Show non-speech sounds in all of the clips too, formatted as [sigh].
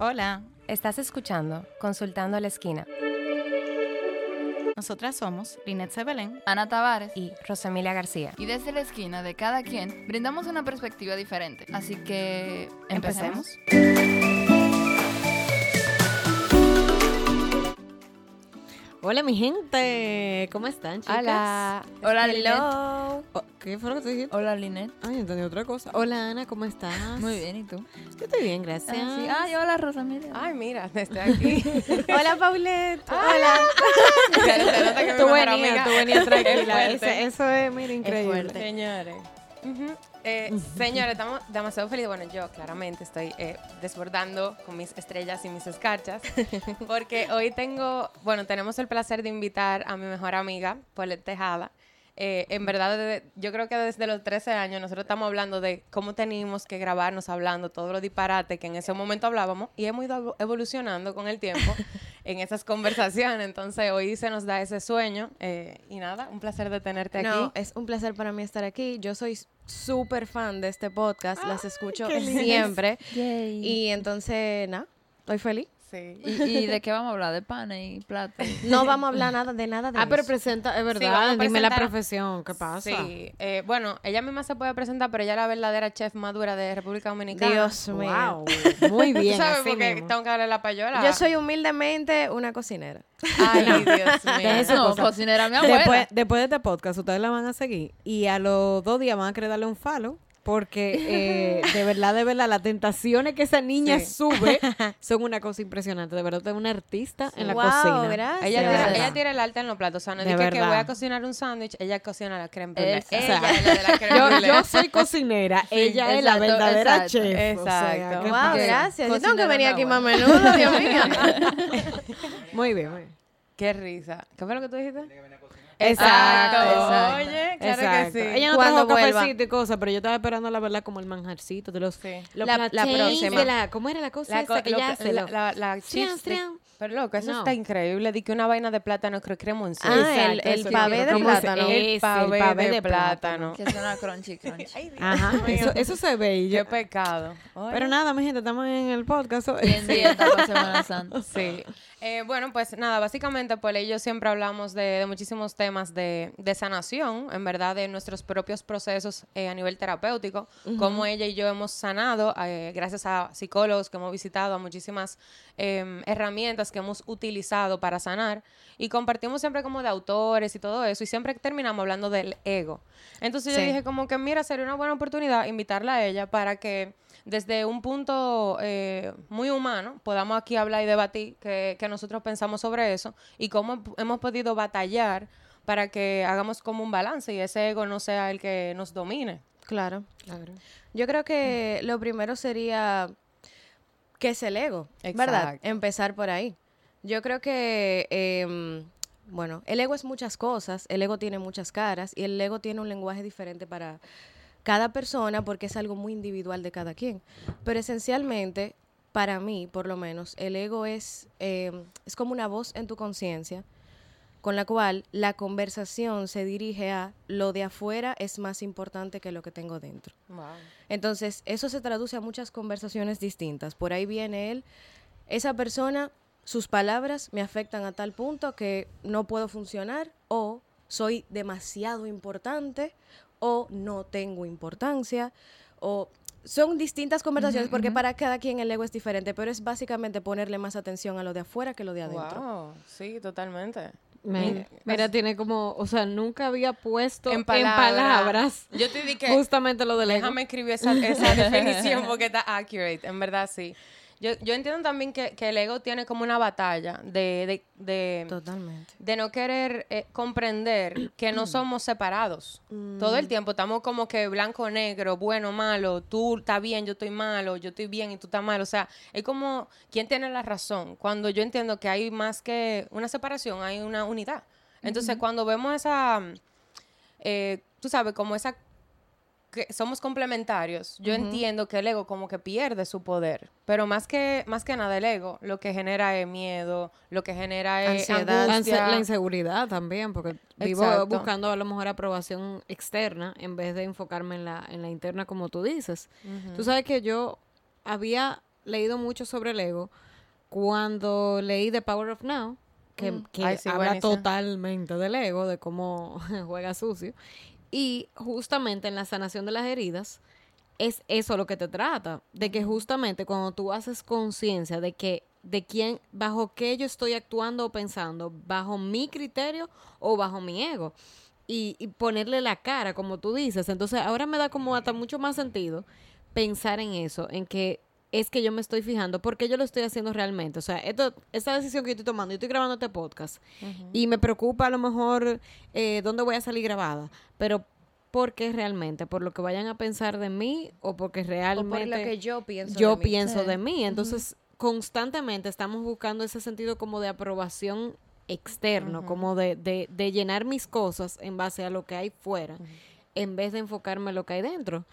Hola, estás escuchando Consultando a la Esquina Nosotras somos Linet Sebelén. Ana Tavares y Rosemilia García. y desde la esquina de cada quien brindamos una perspectiva diferente. Así que empecemos. Hola, mi gente. ¿Cómo están, chicas? Hola. Hola, Linet. ¿Qué fue lo que te? Hola, Linet. Ay, entendí otra cosa. Hola, Ana, ¿cómo estás? Muy bien, ¿y tú? Yo estoy bien, gracias. Ah, sí. Ay, hola, Rosa, mira. Ay, mira, estoy aquí. [laughs] Hola, Paulette. Hola. [laughs] Se nota que mi Tú venías, tú venías tranquila. eso es, mira, increíble. Señores. Ujú. Eh, señores, estamos demasiado felices. Bueno, yo claramente estoy eh, desbordando con mis estrellas y mis escarchas. Porque hoy tengo, bueno, tenemos el placer de invitar a mi mejor amiga, Paulette Tejada. Eh, en verdad, desde- yo creo que desde los 13 años nosotros estamos hablando de cómo teníamos que grabarnos hablando todos los disparates que en ese momento hablábamos y hemos ido evolucionando con el tiempo [laughs] en esas conversaciones. Entonces, hoy se nos da ese sueño. eh, y nada, un placer de tenerte aquí. No, es un placer para mí estar aquí. Yo soy súper fan de este podcast, las escucho siempre. Yay. Y entonces, nada, estoy feliz. Sí. ¿Y, y de qué vamos a hablar? ¿De pan y plata? [laughs] No vamos a hablar nada de nada de Ah, pero presenta, es vamos a verdad. Dime la profesión. ¿Qué pasa? Sí, eh, bueno, ella misma se puede presentar, pero ella es la verdadera chef madura de República Dominicana. Dios mío. Wow. Muy [laughs] ¿Tú bien, sabes así por qué tengo que darle la payola? Yo soy humildemente una cocinera. Ay, [laughs] Dios mío. No, cosa. cocinera mi abuela. Después, después de este podcast, ustedes la van a seguir y a los dos días van a querer darle un follow. Porque [laughs] eh, de verdad, de verdad, las tentaciones que esa niña Sí. sube [laughs] son una cosa impresionante. De verdad, es una artista en la Wow, cocina. gracias. Ella tira, verdad. ella tira el arte en los platos. O sea, no De es que, voy a cocinar un sándwich, ella cocina la creme. Exacto. Ella O sea, es la de la [laughs] creme Yo, soy cocinera, ella es la verdadera exacto, chef. o sea, exacto. ¿qué Wow, gracias. Yo tengo que venir aquí más a abuela. menudo, Dios mío. Muy bien, muy bien. Qué risa. ¿Qué fue lo que tú dijiste? Exacto, exacto. Oye, claro Exacto. que sí. Ella no Cuando trajo vuelva. cafecito y cosas, pero yo estaba esperando la verdad como el manjarcito de los, Sí. los La- próxima. la- ¿Cómo era la cosa La, esa co- que lo ella que- hace? la, la, la Trian, chips stick. trian. Pero loco, eso No. está increíble. Di que una vaina de plátano cre- cremoncito. Ah, el- el pavé de ¿Cómo se- plátano. El pavé, de, de plátano. [laughs] Que suena crunchy, crunchy. Ajá, eso, eso se ve y Qué yo- pecado. Oye. Pero nada, mi gente, estamos en el podcast hoy. Bien dieta para Semana Santa. [laughs] Sí. Eh, bueno, pues nada, básicamente por ello siempre hablamos de, de muchísimos temas de, de sanación, en verdad, de nuestros propios procesos eh, a nivel terapéutico, cómo ella y yo hemos sanado eh, gracias a psicólogos que hemos visitado, a muchísimas eh, herramientas que hemos utilizado para sanar y compartimos siempre como de autores y todo eso y siempre terminamos hablando del ego. Entonces yo dije como que mira, sería una buena oportunidad invitarla a ella para que desde un punto eh, muy humano podamos aquí hablar y debatir qué qué nosotros pensamos sobre eso y cómo hemos podido batallar para que hagamos como un balance y ese ego no sea el que nos domine. Claro. Yo creo que lo primero sería qué es el ego, ¿verdad? Exacto. Empezar por ahí. Yo creo que, em, bueno, el ego es muchas cosas, el ego tiene muchas caras y el ego tiene un lenguaje diferente para cada persona porque es algo muy individual de cada quien. Pero esencialmente, para mí, por lo menos, el ego es, em, es como una voz en tu conciencia con la cual la conversación se dirige a lo de afuera es más importante que lo que tengo dentro. Entonces, eso se traduce a muchas conversaciones distintas. Por ahí viene él, esa persona, sus palabras me afectan a tal punto que no puedo funcionar o soy demasiado importante o no tengo importancia o son distintas conversaciones porque para cada quien el ego es diferente, pero es básicamente ponerle más atención a lo de afuera que lo de adentro. Wow, sí, totalmente. Me- mira, tiene como, o sea, nunca había puesto En en palabras. palabras, Yo te dije [laughs] justamente lo del ego. Déjame escribir esa, esa [laughs] definición porque está accurate, en verdad sí. Yo, yo entiendo también que, que el ego tiene como una batalla de, de, de, Totalmente. de no querer eh, comprender que no somos separados. Todo el tiempo estamos como que blanco, negro, bueno, malo, tú estás bien, yo estoy malo, yo estoy bien y tú estás mal. O sea, es como, ¿quién tiene la razón? Cuando yo entiendo que hay más que una separación, hay una unidad. Entonces, cuando vemos esa, eh, tú sabes, como esa que somos complementarios, yo entiendo que el ego como que pierde su poder, pero más que más que nada el ego lo que genera es miedo, lo que genera es Ansiedad. Angustia. la inseguridad también, porque vivo Exacto. buscando a lo mejor aprobación externa en vez de enfocarme en la, en la interna como tú dices. Tú sabes que yo había leído mucho sobre el ego cuando leí The Power of Now, que, Mm. que Ay, sí, habla buenísima. totalmente del ego, de cómo [laughs] juega sucio. Y justamente en la sanación de las heridas, es eso lo que te trata, de que justamente cuando tú haces conciencia de que de quién, bajo qué yo estoy actuando o pensando, bajo mi criterio o bajo mi ego. Y, y ponerle la cara, como tú dices. Entonces, ahora me da como hasta mucho más sentido pensar en eso, en que es que yo me estoy fijando, porque yo lo estoy haciendo realmente. O sea, esto, esta decisión que yo estoy tomando, yo estoy grabando este podcast y me preocupa a lo mejor eh, dónde voy a salir grabada, pero ¿por qué realmente? ¿Por lo que vayan a pensar de mí o porque O realmente por lo que yo pienso. yo de mí. pienso Sí. de mí? Entonces, constantemente estamos buscando ese sentido como de aprobación externo, como de, de, de llenar mis cosas en base a lo que hay fuera, en vez de enfocarme en lo que hay dentro.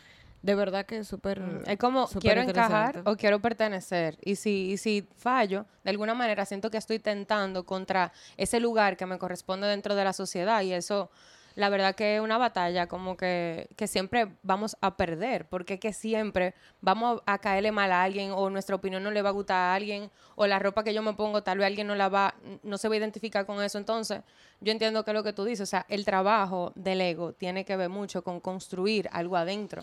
De verdad que es súper... Es como súper quiero encajar o quiero pertenecer. Y si, y si fallo, de alguna manera siento que estoy tentando contra ese lugar que me corresponde dentro de la sociedad. Y eso, la verdad que es una batalla como que, que siempre vamos a perder. Porque es que siempre vamos a caerle mal a alguien o nuestra opinión no le va a gustar a alguien o la ropa que yo me pongo tal vez alguien no la va, no se va a identificar con eso. Entonces, yo entiendo que es lo que tú dices. O sea, el trabajo del ego tiene que ver mucho con construir algo adentro.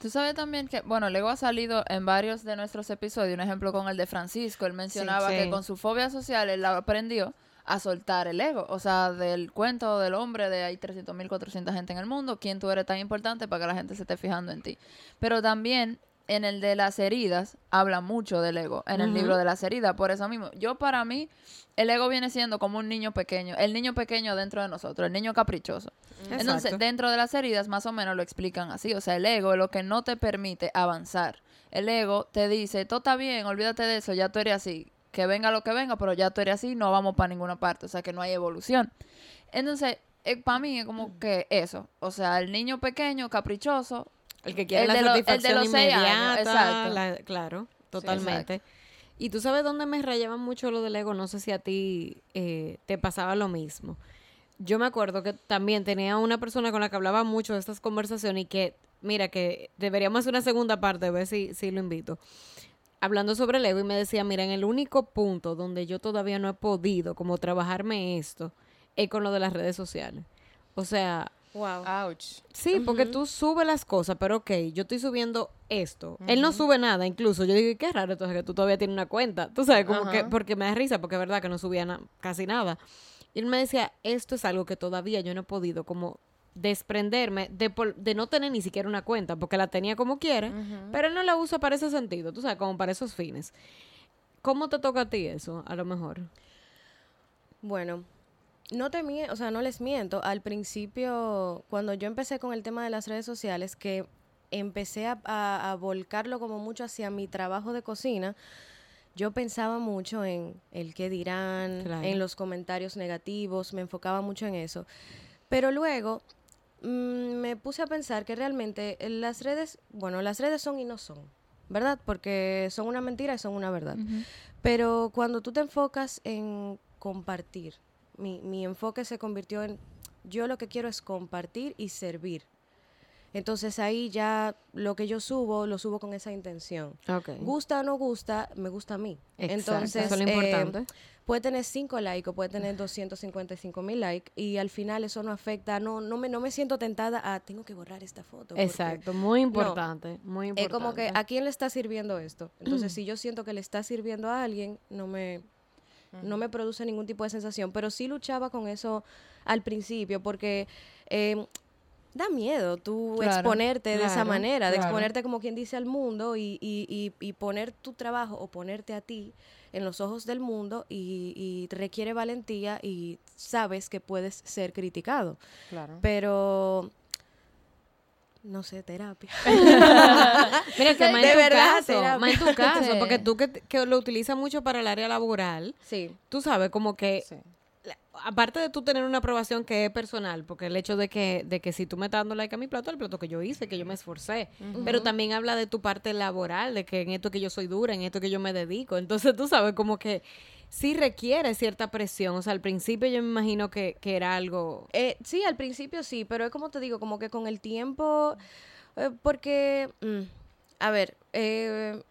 Tú sabes también que, bueno, Lego ha salido en varios de nuestros episodios, un ejemplo con el de Francisco, él mencionaba sí. que con su fobia social él aprendió a soltar el ego, o sea, del cuento del hombre de hay 300.000, 400 gente en el mundo, quién tú eres tan importante para que la gente se esté fijando en ti. Pero también en el de las heridas habla mucho del ego, en el libro de las heridas, por eso mismo. Yo para mí, el ego viene siendo como un niño pequeño, el niño pequeño dentro de nosotros, el niño caprichoso. Entonces, dentro de las heridas, más o menos lo explican así. O sea, el ego es lo que no te permite avanzar. El ego te dice, todo está bien, olvídate de eso, ya tú eres así. Que venga lo que venga, pero ya tú eres así, no vamos para ninguna parte. O sea, que no hay evolución. Entonces, para mí es como que eso. O sea, el niño pequeño, caprichoso. El que quiere El la lo- el satisfacción años, inmediata, exacto. la- claro, totalmente. y tú sabes dónde me rayaba mucho lo del ego, no sé si a ti eh, te pasaba lo mismo. Yo me acuerdo que también tenía una persona con la que hablaba mucho de estas conversaciones y que, mira, que deberíamos hacer una segunda parte, a ver si, si lo invito. Hablando sobre el ego y me decía, mira, en el único punto donde yo todavía no he podido como trabajarme esto es con lo de las redes sociales. O sea, Wow. Ouch. Sí, porque tú subes las cosas, pero ok, yo estoy subiendo esto. Él no sube nada, incluso. Yo digo, "Y qué raro entonces que tú todavía tienes una cuenta. Tú sabes, como que, porque me da risa, porque es verdad que no subía na- casi nada. Y él me decía, esto es algo que todavía yo no he podido como desprenderme de, por- de no tener ni siquiera una cuenta, porque la tenía como quiere, pero él no la usa para ese sentido, tú sabes, como para esos fines. ¿Cómo te toca a ti eso, a lo mejor? Bueno, no te o sea, no les miento. Al principio, cuando yo empecé con el tema de las redes sociales, que empecé a, a- a volcarlo como mucho hacia mi trabajo de cocina, yo pensaba mucho en el qué dirán, Claro. en los comentarios negativos, me enfocaba mucho en eso. Pero luego mm, me puse a pensar que realmente las redes, bueno, las redes son y no son, ¿verdad? Porque son una mentira y son una verdad. Pero cuando tú te enfocas en compartir, mi, mi enfoque se convirtió en yo lo que quiero es compartir y servir. Entonces ahí ya lo que yo subo, lo subo con esa intención. Ok. Gusta o no gusta, me gusta a mí. Exacto, Entonces, eso es lo eh, importante. puede tener 5 likes o puede tener 255 mil likes y al final eso no afecta, no, no, me, no me siento tentada a tengo que borrar esta foto. Exacto, muy importante, muy importante. Es como que a quién le está sirviendo esto. Entonces, si yo siento que le está sirviendo a alguien, no me, no me produce ningún tipo de sensación. Pero sí luchaba con eso al principio porque eh, da miedo tú Claro, exponerte de esa manera, de claro. exponerte como quien dice al mundo y, y, y, y poner tu trabajo o ponerte a ti en los ojos del mundo y, y requiere valentía y sabes que puedes ser criticado. Claro. Pero... No sé, terapia. [laughs] Mira, que más De en tu verdad, caso, terapia. más en tu caso, Sí. porque tú que, que lo utilizas mucho para el área laboral, Sí. tú sabes como que, Sí. la- aparte de tú tener una aprobación que es personal, porque el hecho de que, de que si tú me estás dando like a mi plato, el plato que yo hice, que yo me esforcé, pero también habla de tu parte laboral, de que en esto que yo soy dura, en esto que yo me dedico, entonces tú sabes como que sí requiere cierta presión, o sea, al principio yo me imagino que, que era algo... Eh, sí, al principio sí, pero es como te digo, como que con el tiempo, eh, porque, mm, a ver, eh,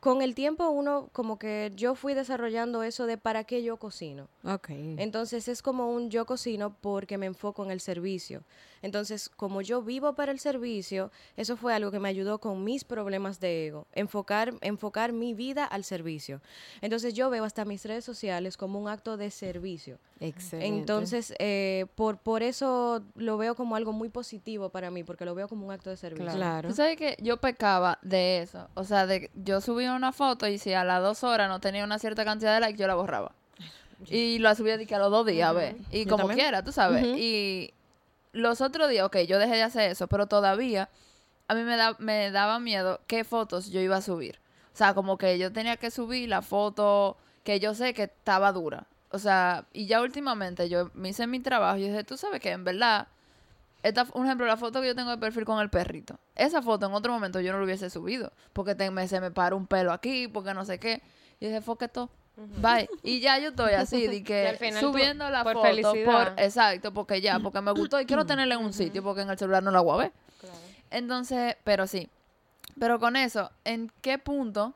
con el tiempo uno como que yo fui desarrollando eso de para qué yo cocino. Ok. Entonces es como un yo cocino porque me enfoco en el servicio. Entonces, como yo vivo para el servicio, eso fue algo que me ayudó con mis problemas de ego, enfocar, enfocar mi vida al servicio. Entonces yo veo hasta mis redes sociales como un acto de servicio. Excelente. Entonces, eh, por, por eso lo veo como algo muy positivo para mí, porque lo veo como un acto de servicio. Claro. Tú sabes que yo pecaba de eso. O sea, de yo subía una foto y si a las dos horas no tenía una cierta cantidad de likes, yo la borraba. Y la subía de que a los dos días, a ver. Y Yo como también. quiera, tú sabes. Y los otros días, ok, yo dejé de hacer eso, pero todavía a mí me, da, me daba miedo qué fotos yo iba a subir. O sea, como que yo tenía que subir la foto que yo sé que estaba dura. O sea, y ya últimamente yo me hice mi trabajo y dije, tú sabes que en verdad, esta, un ejemplo, la foto que yo tengo de perfil con el perrito. Esa foto en otro momento yo no lo hubiese subido. Porque te- me- se me para un pelo aquí, porque no sé qué. Y dije, foqueto. Bye. Y ya yo estoy así, de [laughs] que final tú, subiendo la por foto felicidad. por exacto, porque ya, porque me gustó y quiero tenerla en un sitio, porque en el celular no la voy a ver. Claro. Entonces, pero sí. Pero con eso, ¿en qué punto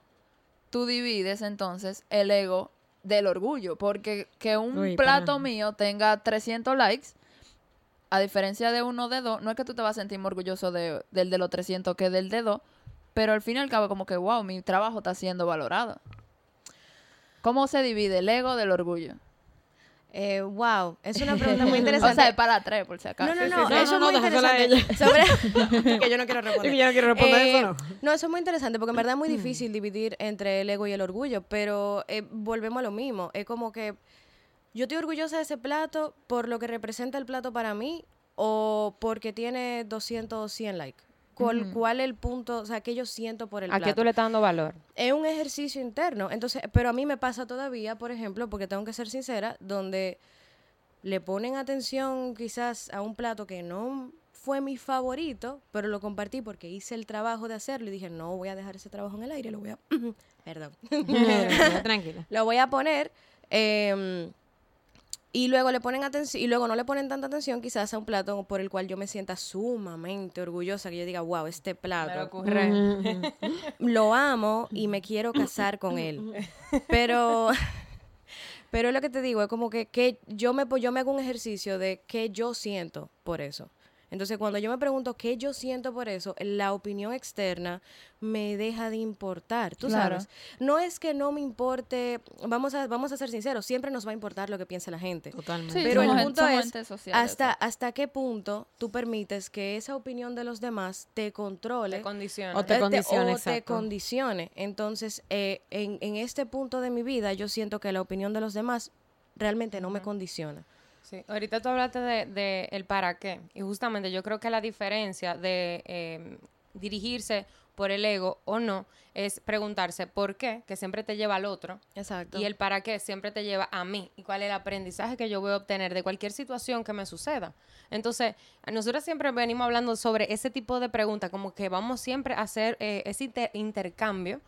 tú divides entonces el ego del orgullo? Porque que un Uy, plato para. mío tenga 300 likes, a diferencia de uno de dos, no es que tú te vas a sentir muy orgulloso de, del de los 300 que del de dos, pero al fin y al cabo como que, wow, mi trabajo está siendo valorado. ¿Cómo se divide el ego del orgullo? Eh, wow, es una pregunta muy [laughs] o interesante. sea, es para tres, por si acaso. No, no, no, sí. eso No, no, es muy interesante. [laughs] Sobre... [laughs] que yo no quiero responder. Yo no quiero responder Eh, eso, no. No, eso es muy interesante porque en verdad es muy difícil dividir entre el ego y el orgullo, pero eh, volvemos a lo mismo. Es como que yo estoy orgullosa de ese plato por lo que representa el plato para mí o porque tiene 200 o 100 likes. ¿Cuál, Ujú. ¿Cuál es el punto? O sea, que yo siento por el ¿A plato? qué tú le estás dando valor? es un ejercicio interno. Entonces, pero a mí me pasa todavía, por ejemplo, porque tengo que ser sincera, donde le ponen atención quizás a un plato que no fue mi favorito, pero lo compartí porque hice el trabajo de hacerlo y dije, no voy a dejar ese trabajo en el aire, lo voy a... [laughs] Perdón. [laughs] Tranquila, Tranquila. [laughs] lo voy a poner. eh, y luego le ponen atención, y luego no le ponen tanta atención quizás a un plato por el cual yo me sienta sumamente orgullosa, que yo diga, wow, este plato ocurre. [laughs] lo amo y me quiero casar con él. Pero, [laughs] pero es lo que te digo, es como que, que yo, me, yo me hago un ejercicio de qué yo siento por eso. Entonces, cuando yo me pregunto qué yo siento por eso, la opinión externa me deja de importar, tú Claro. sabes. No es que no me importe, vamos a, vamos a ser sinceros, siempre nos va a importar lo que piense la gente. Totalmente. Sí, Pero el punto es hasta, hasta qué punto tú permites que esa opinión de los demás te controle Te condiciona. O te condicione, o te condicione. Entonces, eh, en, en este punto de mi vida, yo siento que la opinión de los demás realmente no me condiciona. Sí, ahorita tú hablaste de, de el para qué. Y justamente yo creo que la diferencia de eh, dirigirse por el ego o no es preguntarse por qué, que siempre te lleva al otro, Exacto. y el para qué siempre te lleva a mí. Y cuál es el aprendizaje que yo voy a obtener de cualquier situación que me suceda. Entonces, nosotros siempre venimos hablando sobre ese tipo de preguntas, como que vamos siempre a hacer eh, ese inter- intercambio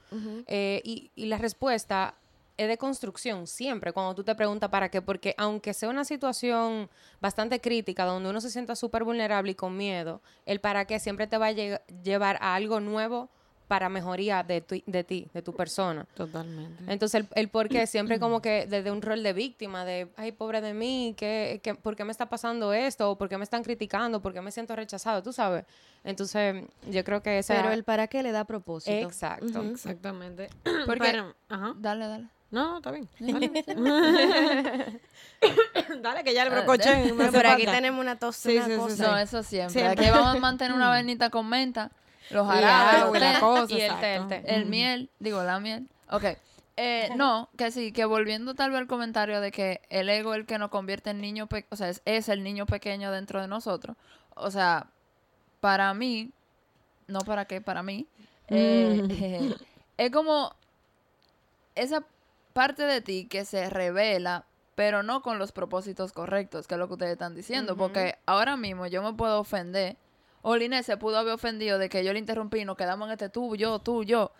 eh, y, y la respuesta es de construcción siempre cuando tú te preguntas para qué, porque aunque sea una situación bastante crítica donde uno se sienta súper vulnerable y con miedo, el para qué siempre te va a lle- llevar a algo nuevo para mejoría de, tu- de ti, de tu persona. Totalmente. Entonces, el, el por qué [clears throat] siempre como que desde un rol de víctima, de, ay, pobre de mí, ¿qué, qué, por qué me está pasando esto? ¿O ¿Por qué me están criticando? ¿Por qué me siento rechazado? Tú sabes. Entonces, yo creo que esa... Pero el para qué le da propósito. Exacto. Exactamente. [clears throat] Porque- Pero- ajá. Dale, dale. No, no, está bien. [laughs] [laughs] Dale, que ya le Ah, brocoché. me [laughs] Pero por aquí tenemos una tos, Sí, sí, sí. No, eso siempre. Siempre. Aquí vamos a mantener una vainita con menta, los jarabes, la cosa, y el té, el té. el miel, digo, la miel. Ok. Eh, no, que sí, que volviendo tal vez al comentario de que el ego es el que nos convierte en niño, pe- o sea, es, es el niño pequeño dentro de nosotros. O sea, para mí, no para qué, para mí, eh, es como esa parte de ti que se revela, pero no con los propósitos correctos, que es lo que ustedes están diciendo, porque ahora mismo yo me puedo ofender, o Linet se pudo haber ofendido de que yo le interrumpí y nos quedamos en este tú, yo, tú, yo.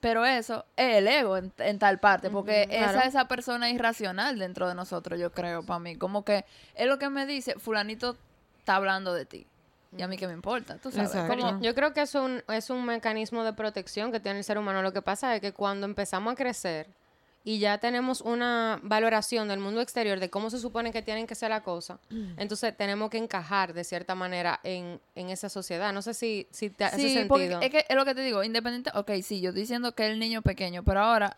Pero eso es el ego en, en tal parte, porque esa claro. esa persona irracional dentro de nosotros, yo creo, para mí. Como que es lo que me dice, fulanito está hablando de ti. y a mí qué me importa, tú sabes. Como- Yo creo que es un, es un mecanismo de protección que tiene el ser humano. Lo que pasa es que cuando empezamos a crecer y ya tenemos una valoración del mundo exterior de cómo se supone que tienen que ser las cosas, entonces tenemos que encajar de cierta manera en, en esa sociedad. No sé si, si te hace Sí, porque sentido. es que es lo que te digo, independiente, ok, sí, yo estoy diciendo que es el niño pequeño, pero ahora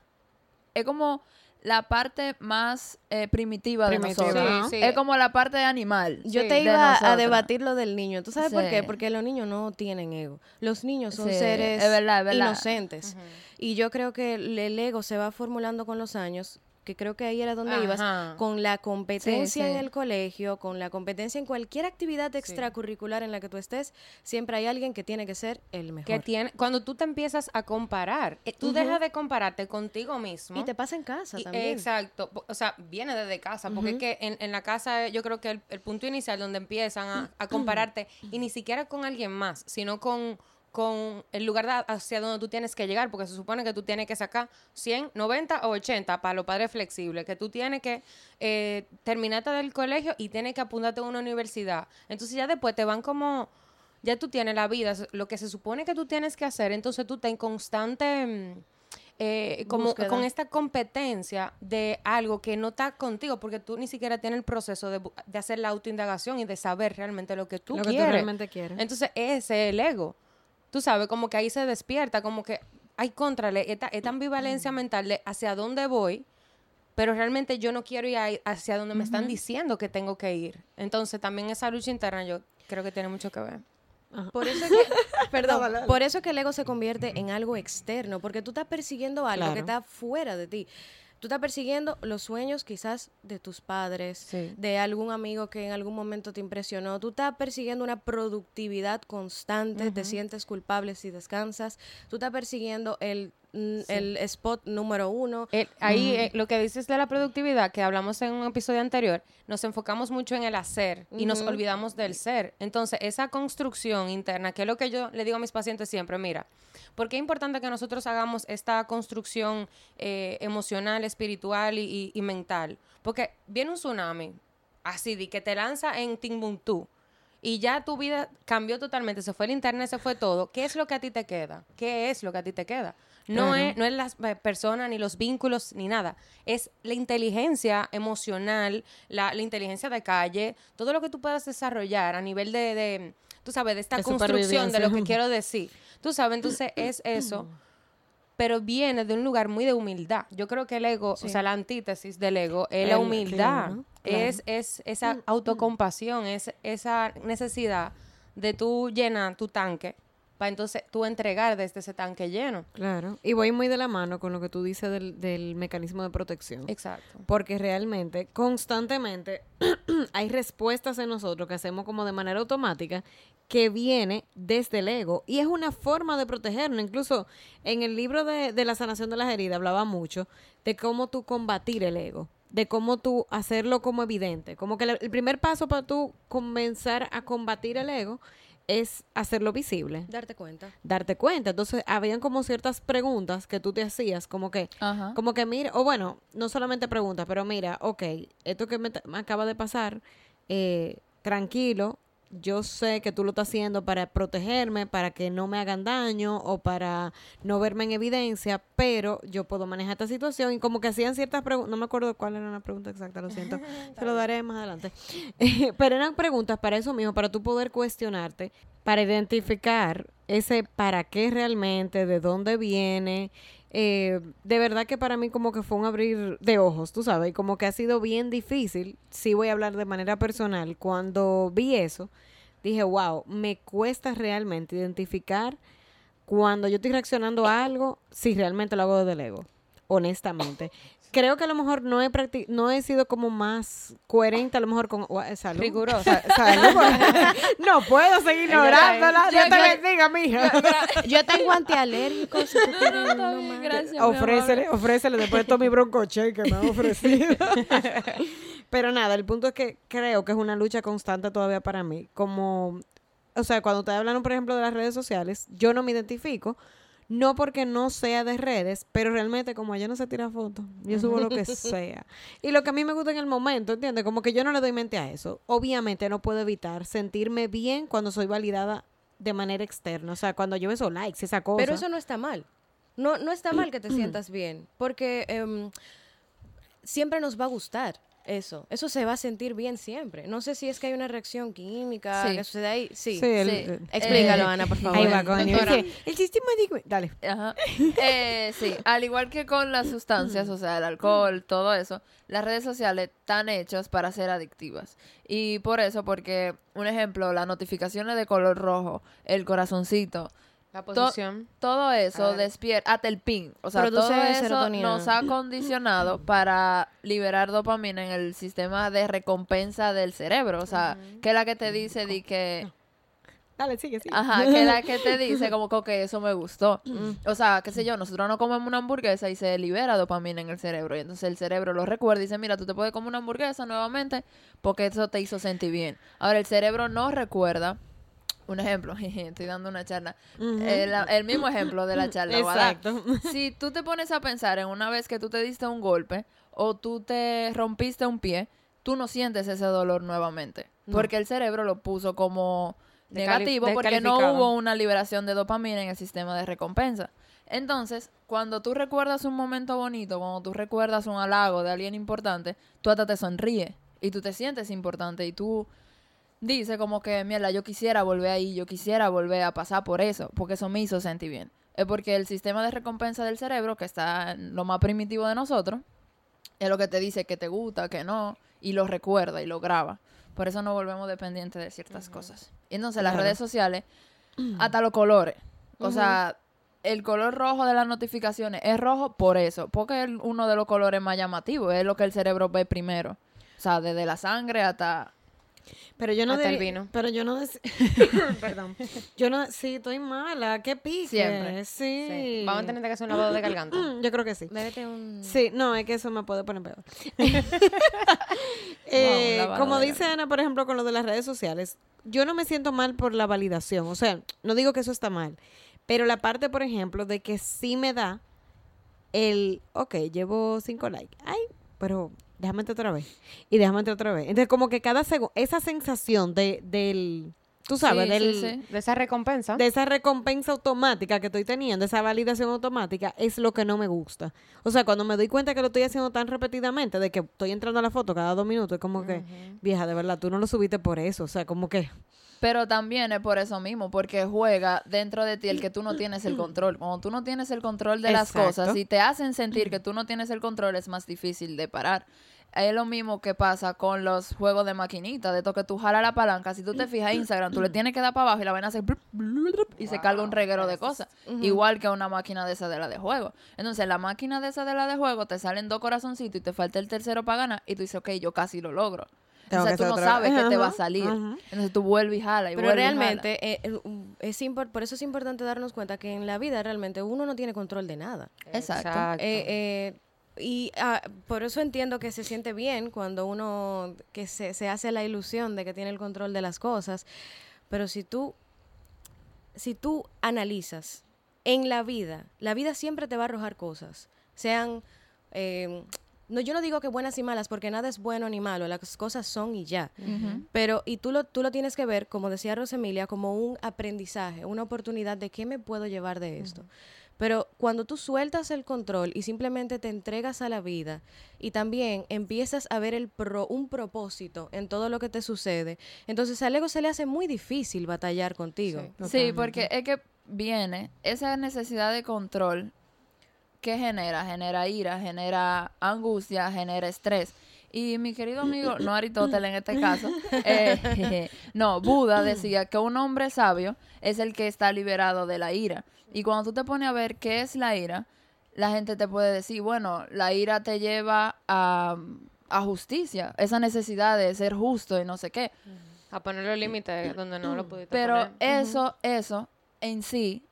es como la parte más eh, primitiva, Primitiva, de nosotros. Sí, sí. Es como la parte animal. Yo te de iba a debatir lo del niño. ¿Tú sabes por qué? Porque los niños no tienen ego. Los niños son Sí, seres es verdad, es verdad. inocentes. Y yo creo que el ego se va formulando con los años, que creo que ahí era donde ibas, con la competencia Sí, en el colegio, con la competencia en cualquier actividad extracurricular en la que tú estés, siempre hay alguien que tiene que ser el mejor. que tiene, cuando tú te empiezas a comparar, eh, tú dejas de compararte contigo mismo. y te pasa en casa Y- también. Exacto, o sea, viene desde casa, porque es que en, en la casa eh, yo creo que el, el punto inicial donde empiezan a, a compararte, y ni siquiera con alguien más, sino con, con el lugar hacia donde tú tienes que llegar, porque se supone que tú tienes que sacar 100, 90 o 80 para los padres flexibles, que tú tienes que eh, terminarte del colegio y tienes que apuntarte a una universidad. Entonces ya después te van como ya tú tienes la vida, lo que se supone que tú tienes que hacer, entonces tú estás en constante, mm, eh, como Búsqueda. con esta competencia de algo que no está contigo, porque tú ni siquiera tienes el proceso de, hacer la autoindagación y de saber realmente lo que tú Lo que tú realmente quieres. Entonces ese es el ego. Tú sabes, como que ahí se despierta, como que hay contrale, esta, esta ambivalencia mental de hacia dónde voy, pero realmente yo no quiero ir hacia donde me están diciendo que tengo que ir. Entonces también esa lucha interna yo creo que tiene mucho que ver. Por eso es [laughs] que, perdón, por eso es que el ego se convierte en algo externo, porque tú estás persiguiendo algo que está fuera de ti. Tú estás persiguiendo los sueños quizás de tus padres, Sí. de algún amigo que en algún momento te impresionó. Tú estás persiguiendo una productividad constante, te sientes culpable si descansas. Tú estás persiguiendo el, mm, el spot número uno. El- ahí eh, lo que dices de la productividad, que hablamos en un episodio anterior, nos enfocamos mucho en el hacer y nos olvidamos del ser. Entonces, esa construcción interna, que es lo que yo le digo a mis pacientes siempre, mira, ¿por qué es importante que nosotros hagamos esta construcción eh, emocional, espiritual y, y- y mental? Porque viene un tsunami, así, de que te lanza en Timbuktu. Y ya tu vida cambió totalmente, se fue el internet, se fue todo. ¿Qué es lo que a ti te queda? ¿Qué es lo que a ti te queda? No, es, no es las eh, personas, ni los vínculos, ni nada. Es la inteligencia emocional, la, la inteligencia de calle, todo lo que tú puedas desarrollar a nivel de, de, tú sabes, de esta De construcción de lo que quiero decir. Tú sabes, entonces es [clears throat] eso. Pero viene de un lugar muy de humildad. Yo creo que el ego, o sea, la antítesis del ego es la humildad. claro, Es, es esa autocompasión, es esa necesidad de tú llenar tu tanque para entonces tú entregar desde ese tanque lleno. Claro. Y voy muy de la mano con lo que tú dices del, del mecanismo de protección. Exacto. Porque realmente, constantemente, [clears throat] hay respuestas en nosotros que hacemos como de manera automática que viene desde el ego. Y es una forma de protegernos. Incluso en el libro de, de la sanación de las heridas hablaba mucho de cómo tú combatir el ego. De cómo tú hacerlo como evidente. Como que el primer paso para tú comenzar a combatir el ego es hacerlo visible Darte cuenta. darte cuenta. Entonces, habían como ciertas preguntas que tú te hacías, como que, Ajá. como que mira, o bueno, no solamente preguntas, pero mira, ok, esto que me, me acaba de pasar, eh, tranquilo, yo sé que tú lo estás haciendo para protegerme, para que no me hagan daño o para no verme en evidencia, pero yo puedo manejar esta situación. Y como que hacían ciertas preguntas, no me acuerdo cuál era la pregunta exacta, lo siento, [laughs] se lo daré más adelante, [laughs] pero eran preguntas para eso mismo, para tú poder cuestionarte, para identificar ese para qué realmente, de dónde viene, eh, de verdad que para mí como que fue un abrir de ojos, tú sabes, y como que ha sido bien difícil, sí voy a hablar de manera personal, cuando vi eso, dije, wow, me cuesta realmente identificar cuando yo estoy reaccionando a algo, si realmente lo hago desde el ego, honestamente. Creo que a lo mejor no he practi- no he sido como más coherente a lo mejor con ua- salud. Rigurosa. Sa- salud, porque [laughs] no puedo seguir ignorándola. Dios te bendiga, mija. [laughs] Yo tengo antialérgicos. si. Gracias. Ofrécele, ofrécele después de todo mi broncoche que me han ofrecido. [laughs] Pero nada, el punto es que creo que es una lucha constante todavía para mí. Como, o sea, cuando ustedes hablan, por ejemplo, de las redes sociales, yo no me identifico, No porque no sea de redes, pero realmente como ella no se tira fotos, yo subo lo que [laughs] sea. Y lo que a mí me gusta en el momento, ¿entiendes? Como que yo no le doy mente a eso. Obviamente no puedo evitar sentirme bien cuando soy validada de manera externa. O sea, cuando yo esos likes, esa cosa. Pero eso no está mal. No, no está mal que te [clears throat] sientas bien, porque em, siempre nos va a gustar eso. Eso se va a sentir bien siempre. No sé si es que hay una reacción química Sí. que sucede ahí. Sí. Sí, el- Sí. Explícalo, Eh, Ana, por favor. Ahí va con el, Doctora. sí, el sistema de... Dale. Ajá. Eh, sí, al igual que con las sustancias, o sea, el alcohol, todo eso, las redes sociales están hechas para ser adictivas. Y por eso, porque, un ejemplo, las notificaciones de color rojo, el corazoncito, La posición. todo eso despierta, hasta el ping, o sea, Produce todo eso serotonina. nos ha condicionado para liberar dopamina en el sistema de recompensa del cerebro, o sea, que es la que te dice de que... Dale, sigue, sigue. Ajá, que la que te dice como que eso me gustó. O sea, qué sé yo, nosotros no comemos una hamburguesa y se libera dopamina en el cerebro. Y entonces el cerebro lo recuerda y dice, mira, tú te puedes comer una hamburguesa nuevamente porque eso te hizo sentir bien. Ahora, el cerebro no recuerda. Un ejemplo, [laughs] estoy dando una charla. el, el mismo ejemplo de la [laughs] charla. Exacto. [laughs] Si tú te pones a pensar en una vez que tú te diste un golpe o tú te rompiste un pie, tú no sientes ese dolor nuevamente. Porque el cerebro lo puso como negativo porque no hubo una liberación de dopamina en el sistema de recompensa. Entonces, cuando tú recuerdas un momento bonito, cuando tú recuerdas un halago de alguien importante, tú hasta te sonríes y tú te sientes importante y tú dices como que, mierda, yo quisiera volver ahí, yo quisiera volver a pasar por eso, porque eso me hizo sentir bien. Es porque el sistema de recompensa del cerebro, que está en lo más primitivo de nosotros, es lo que te dice que te gusta, que no, y lo recuerda y lo graba. Por eso no volvemos dependientes de ciertas cosas. Y entonces las redes sociales, [clears throat] hasta los colores. O sea, el color rojo de las notificaciones es rojo por eso, porque es uno de los colores más llamativos, es lo que el cerebro ve primero. O sea, desde la sangre hasta... Pero yo no Hasta el vino. Pero yo no [laughs] [laughs] Perdón. Yo no sí, estoy mala, qué pique. Siempre. Sí. Sí. Vamos a tener que hacer un lavado de garganta. [clears throat] Yo creo que sí. Bébete un... Sí, no, es que eso me puede poner peor. [laughs] Eh, Wow, como dice Ana, por ejemplo, con lo de las redes sociales, yo no me siento mal por la validación. O sea, no digo que eso está mal. Pero la parte, por ejemplo, de que sí me da el, ok, llevo cinco likes. Ay, pero déjame entrar otra vez. Y déjame entrar otra vez. Entonces, como que cada segundo, esa sensación de, del, tú sabes, Sí, del, sí, sí. De esa recompensa. de esa recompensa automática que estoy teniendo, esa validación automática, es lo que no me gusta. O sea, cuando me doy cuenta que lo estoy haciendo tan repetidamente, de que estoy entrando a la foto cada dos minutos, es como que, vieja, de verdad, tú no lo subiste por eso. O sea, como que, Pero también es por eso mismo, porque juega dentro de ti el que tú no tienes el control. Cuando tú no tienes el control de las cosas y te hacen sentir que tú no tienes el control, es más difícil de parar. Es lo mismo que pasa con los juegos de maquinita, de esto que tú jalas la palanca. Si tú te fijas en Instagram, tú le tienes que dar para abajo y la vaina hace blup, blup, blup, y se carga un reguero de cosas. Igual que una máquina de esa de la de juego. Entonces, la máquina de esa de la de juego te salen dos corazoncitos y te falta el tercero para ganar y tú dices, ok, yo casi lo logro. Tengo o sea, tú no sabes vez. que te va a salir. ajá. Entonces tú vuelves y jala y Pero vuelves y jala. realmente, eh, eh, es por eso es importante darnos cuenta que en la vida realmente uno no tiene control de nada. Exacto. Eh, eh, y ah, por eso entiendo que se siente bien cuando uno que se, se hace la ilusión de que tiene el control de las cosas. Pero si tú, si tú analizas en la vida, la vida siempre te va a arrojar cosas. Sean, eh, no, yo no digo que buenas y malas, porque nada es bueno ni malo, las cosas son y ya. Pero, y tú lo, tú lo tienes que ver, como decía Rosemilia, como un aprendizaje, una oportunidad de qué me puedo llevar de esto. Pero cuando tú sueltas el control y simplemente te entregas a la vida y también empiezas a ver el pro, un propósito en todo lo que te sucede, entonces al ego se le hace muy difícil batallar contigo. Sí. Sí, porque es que viene esa necesidad de control que genera, genera ira, genera angustia, genera estrés. Y mi querido amigo, no Aristóteles en este caso, eh, [laughs] no, Buda decía que un hombre sabio es el que está liberado de la ira. Y cuando tú te pones a ver qué es la ira, la gente te puede decir, bueno, la ira te lleva a, a justicia, esa necesidad de ser justo y no sé qué. A poner los límites donde no lo pudiste Pero poner. eso, eso en sí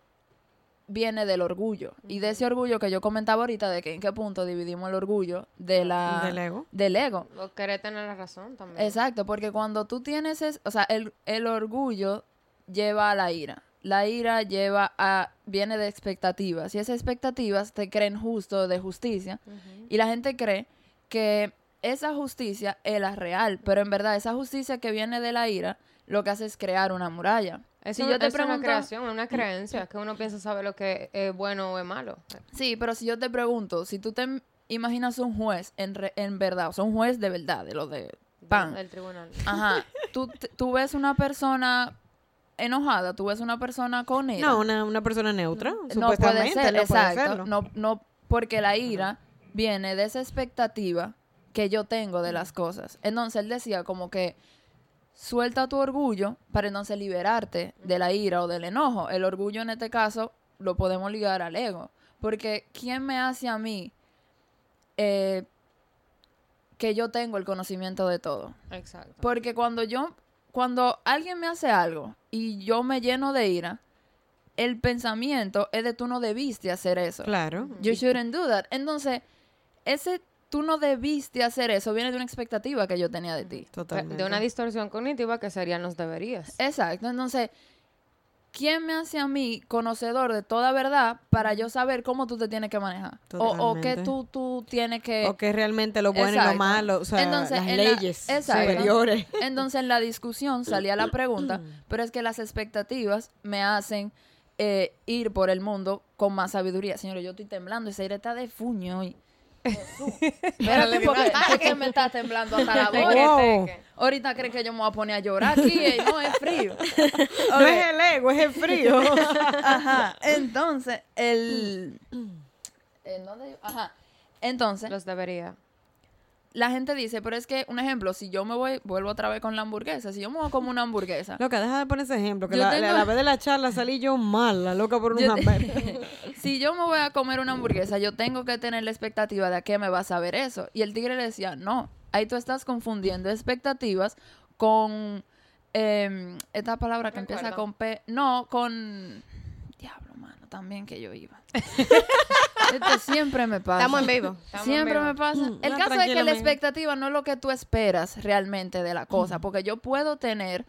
viene del orgullo. Y de ese orgullo que yo comentaba ahorita, de que en qué punto dividimos el orgullo de la, Del ego. Del ego. O querer tener la razón también. Exacto, porque cuando tú tienes, es- o sea, el, el orgullo lleva a la ira. la ira lleva a viene de expectativas y esas expectativas te creen justo de justicia y la gente cree que esa justicia es la real, pero en verdad esa justicia que viene de la ira lo que hace es crear una muralla. Es, Si una, yo te es una creación, una creencia, que uno piensa saber lo que es bueno o es malo. Sí, pero si yo te pregunto, si tú te im- imaginas un juez en, re- en verdad, o sea, un juez de verdad, de lo de pan, Del tribunal. ajá, [laughs] tú, tú ves una persona enojada, tú ves una persona con ira. No, una, una persona neutra, no puede supuestamente. ser, no puede exacto, serlo. no, no, porque la ira viene de esa expectativa que yo tengo de las cosas. Entonces él decía como que suelta tu orgullo para entonces liberarte de la ira o del enojo. El orgullo en este caso lo podemos ligar al ego. Porque ¿quién me hace a mí eh, que yo tengo el conocimiento de todo? Exacto. Porque cuando yo, cuando alguien me hace algo y yo me lleno de ira, el pensamiento es de tú no debiste hacer eso. Claro. You shouldn't do that. Entonces, ese tú no debiste hacer eso viene de una expectativa que yo tenía de ti. Totalmente. De una distorsión cognitiva que serían los deberías. Exacto. Entonces, ¿quién me hace a mí conocedor de toda verdad para yo saber cómo tú te tienes que manejar? O, o qué Totalmente. tú, tú tienes que... o que realmente lo bueno y Exacto. lo malo, o sea, Entonces, las en la- leyes exacto. superiores. Entonces en la discusión salía la pregunta, [clears throat] pero es que las expectativas me hacen eh, ir por el mundo con más sabiduría. Señores, yo estoy temblando, esa aire está de fuño hoy. Espérate porque es que me está temblando hasta la voz. Wow. Ahorita creen que yo me voy a poner a llorar aquí y no es frío. No es el ego, es el frío. [laughs] Ajá. Entonces, el... ¿En dónde yo? Ajá. Entonces, Los debería. La gente dice, pero es que, un ejemplo, si yo me voy, vuelvo otra vez con la hamburguesa, si yo me voy a comer una hamburguesa, Loca, deja de poner ese ejemplo, que la, tengo- la- la vez de la charla salí yo mala, loca por un [laughs] Yo- hamburger. [laughs] si yo me voy a comer una hamburguesa, yo tengo que tener la expectativa de a qué me va a saber eso. Y el tigre le decía, no, ahí tú estás confundiendo expectativas con em, esta palabra que empieza con P. No, con... También que yo iba. [laughs] Esto siempre me pasa. Estamos en vivo. Estamos en Siempre vivo. me pasa. Mm, El no, caso es que la expectativa no es lo que tú esperas realmente de la cosa, porque yo puedo tener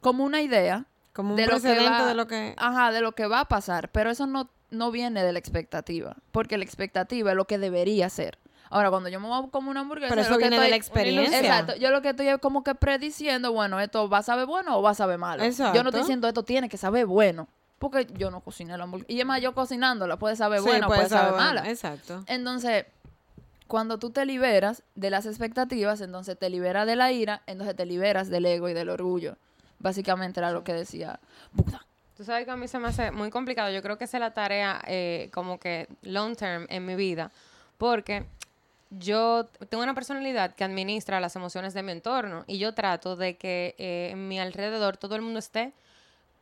como una idea Como un de lo que precedente va- de lo que... Ajá, de lo que va a pasar, pero eso no, no viene de la expectativa, porque la expectativa es lo que debería ser. Ahora, cuando yo me voy a comer una hamburguesa, Pero yo eso lo que viene de la estoy- experiencia. Exacto, yo lo que estoy es como que prediciendo, bueno, esto va a saber bueno o va a saber malo. Yo no estoy diciendo esto tiene que saber bueno, porque yo no cociné la hamburguesa. Y es más, yo cocinándola puede saber Sí, buena o puede saber saber- mala. Exacto. Entonces, cuando tú te liberas de las expectativas, entonces te liberas de la ira, entonces te liberas del ego y del orgullo. Básicamente era lo que decía Buda. Tú sabes que a mí se me hace muy complicado. Yo creo que esa es la tarea eh, como que long term en mi vida. Porque yo tengo una personalidad que administra las emociones de mi entorno y yo trato de que eh, en mi alrededor todo el mundo esté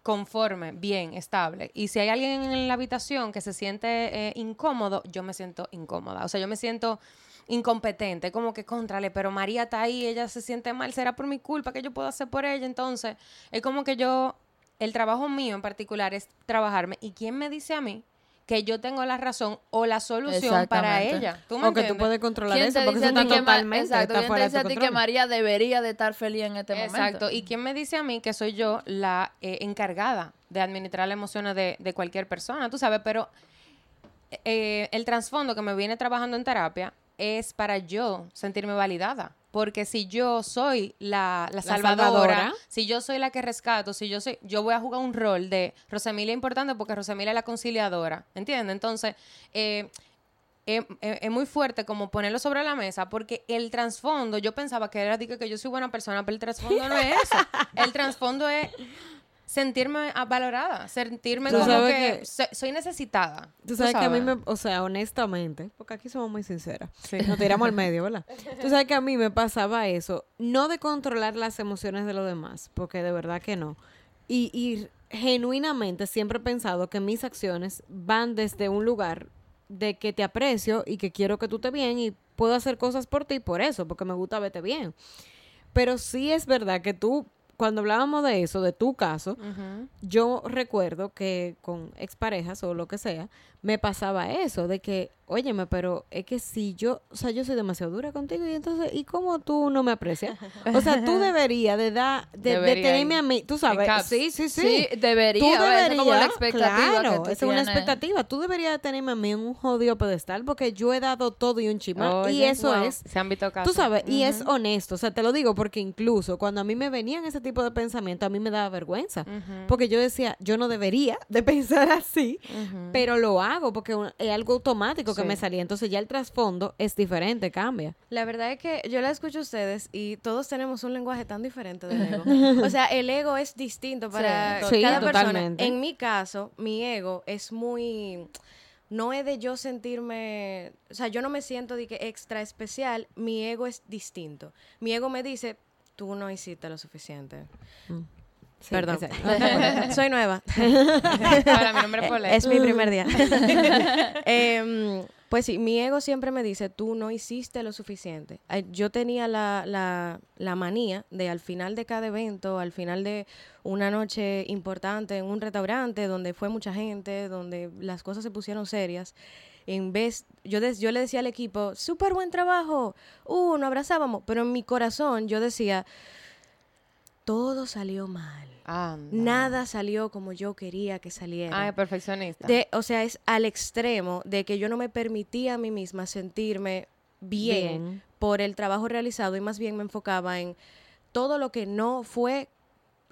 conforme, bien, estable. Y si hay alguien en la habitación que se siente eh, incómodo, yo me siento incómoda. O sea, yo me siento incompetente, como que contrale, pero María está ahí, ella se siente mal, será por mi culpa, ¿qué yo puedo hacer por ella? Entonces, es como que yo, el trabajo mío en particular es trabajarme. ¿Y quién me dice a mí que yo tengo la razón o la solución para ella? ¿Tú me O que tú puedes controlar ¿Quién eso, te porque eso está totalmente exacto, está ¿quién te fuera de dice a ti que. María debería de estar feliz en este momento? Exacto. ¿Y quién me dice a mí que soy yo la eh, encargada de administrar las emociones de, de cualquier persona? Tú sabes, pero eh, el trasfondo que me viene trabajando en terapia es para yo sentirme validada. Porque si yo soy la, la salvadora, salvadora. si yo soy la que rescato, si yo soy, yo voy a jugar un rol de Rosemilia importante porque Rosemilia es la conciliadora, ¿entiendes? Entonces, eh, es, es- es muy fuerte como ponerlo sobre la mesa porque el trasfondo, yo pensaba que era que, que yo soy buena persona, pero el trasfondo no es eso. [laughs] El trasfondo es sentirme valorada, sentirme Tú como sabes que, que- so- soy necesitada. Tú sabes que a mí me, o sea, honestamente, porque aquí somos muy sinceras, nos tiramos al [laughs] medio, ¿verdad? Tú sabes que a mí me pasaba eso, no de controlar las emociones de los demás, porque de verdad que no. Y, y genuinamente siempre he pensado que mis acciones van desde un lugar de que te aprecio y que quiero que tú estés bien y puedo hacer cosas por ti por eso, porque me gusta verte bien. Pero sí es verdad que tú, cuando hablábamos de eso, de tu caso, yo recuerdo que con exparejas o lo que sea, me pasaba eso, de que, óyeme, pero es que si yo, o sea, yo soy demasiado dura contigo y entonces, ¿y cómo tú no me aprecias? O sea, tú [laughs] deberías de dar, de, tenerme a mí, tú sabes, sí, sí, sí. Sí, debería. Tú deberías, es como la expectativa claro, que tú esa es una expectativa. Tú deberías de tenerme a mí en un jodido pedestal porque yo he dado todo y un chima. y eso wow, es Se han visto casos. Tú sabes, y es honesto, o sea, te lo digo porque incluso cuando a mí me venían ese tipo de pensamientos, a mí me daba vergüenza, porque yo decía, yo no debería de [laughs] pensar así, pero lo hago porque un- es algo automático que Sí. me salía, entonces ya el trasfondo es diferente, cambia. La verdad es que yo la escucho a ustedes y todos tenemos un lenguaje tan diferente del ego. [laughs] o sea, el ego es distinto para Sí, cada persona. totalmente. En mi caso, mi ego es muy no es de yo sentirme, o sea, yo no me siento de que extra especial, mi ego es distinto. Mi ego me dice, tú no hiciste lo suficiente. Sí, Perdón. [laughs] Soy nueva. Ahora, mi nombre es Paulette. Es mi primer día. [laughs] Em, pues sí, mi ego siempre me dice, tú no hiciste lo suficiente. Eh, Yo tenía la, la, la manía de al final de cada evento, al final de una noche importante en un restaurante donde fue mucha gente, donde las cosas se pusieron serias, en vez, yo, des- yo le decía al equipo, súper buen trabajo, uh, nos abrazábamos, pero en mi corazón yo decía, todo salió mal. Anda. Nada salió como yo quería que saliera. Ah, perfeccionista. De, o sea, es al extremo de que yo no me permitía a mí misma sentirme bien, Bien. por el trabajo realizado y más bien me enfocaba en todo lo que no fue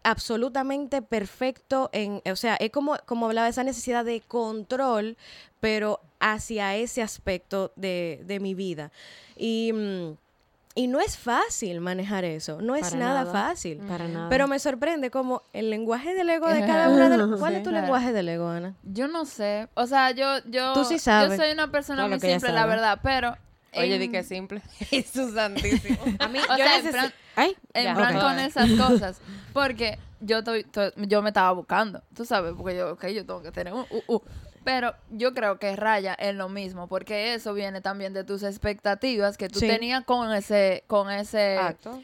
absolutamente perfecto en, o sea, es como, como hablaba esa necesidad de control, pero hacia ese aspecto de, de mi vida. Y, mm, y no es fácil manejar eso, no es Para nada, nada. fácil. Para nada. Pero me sorprende como el lenguaje del ego de [laughs] cada una de las... ¿Cuál Sí. es tu Claro. lenguaje del ego, Ana? Yo no sé. O sea, yo, yo, Tú sí sabes. yo soy una persona Claro muy simple, la verdad, pero. Oye, en- di que es simple. [laughs] Jesús santísimo. [laughs] a mí, O yo sea, en necesi- plan- Ay, En Ya, plan ok. con esas cosas. Porque yo, estoy- to- yo me estaba buscando, tú sabes, porque yo, ok, yo tengo que tener un uh, uh. Pero yo creo que raya en lo mismo, porque eso viene también de tus expectativas que tú Sí. tenías con ese, con ese, Acto.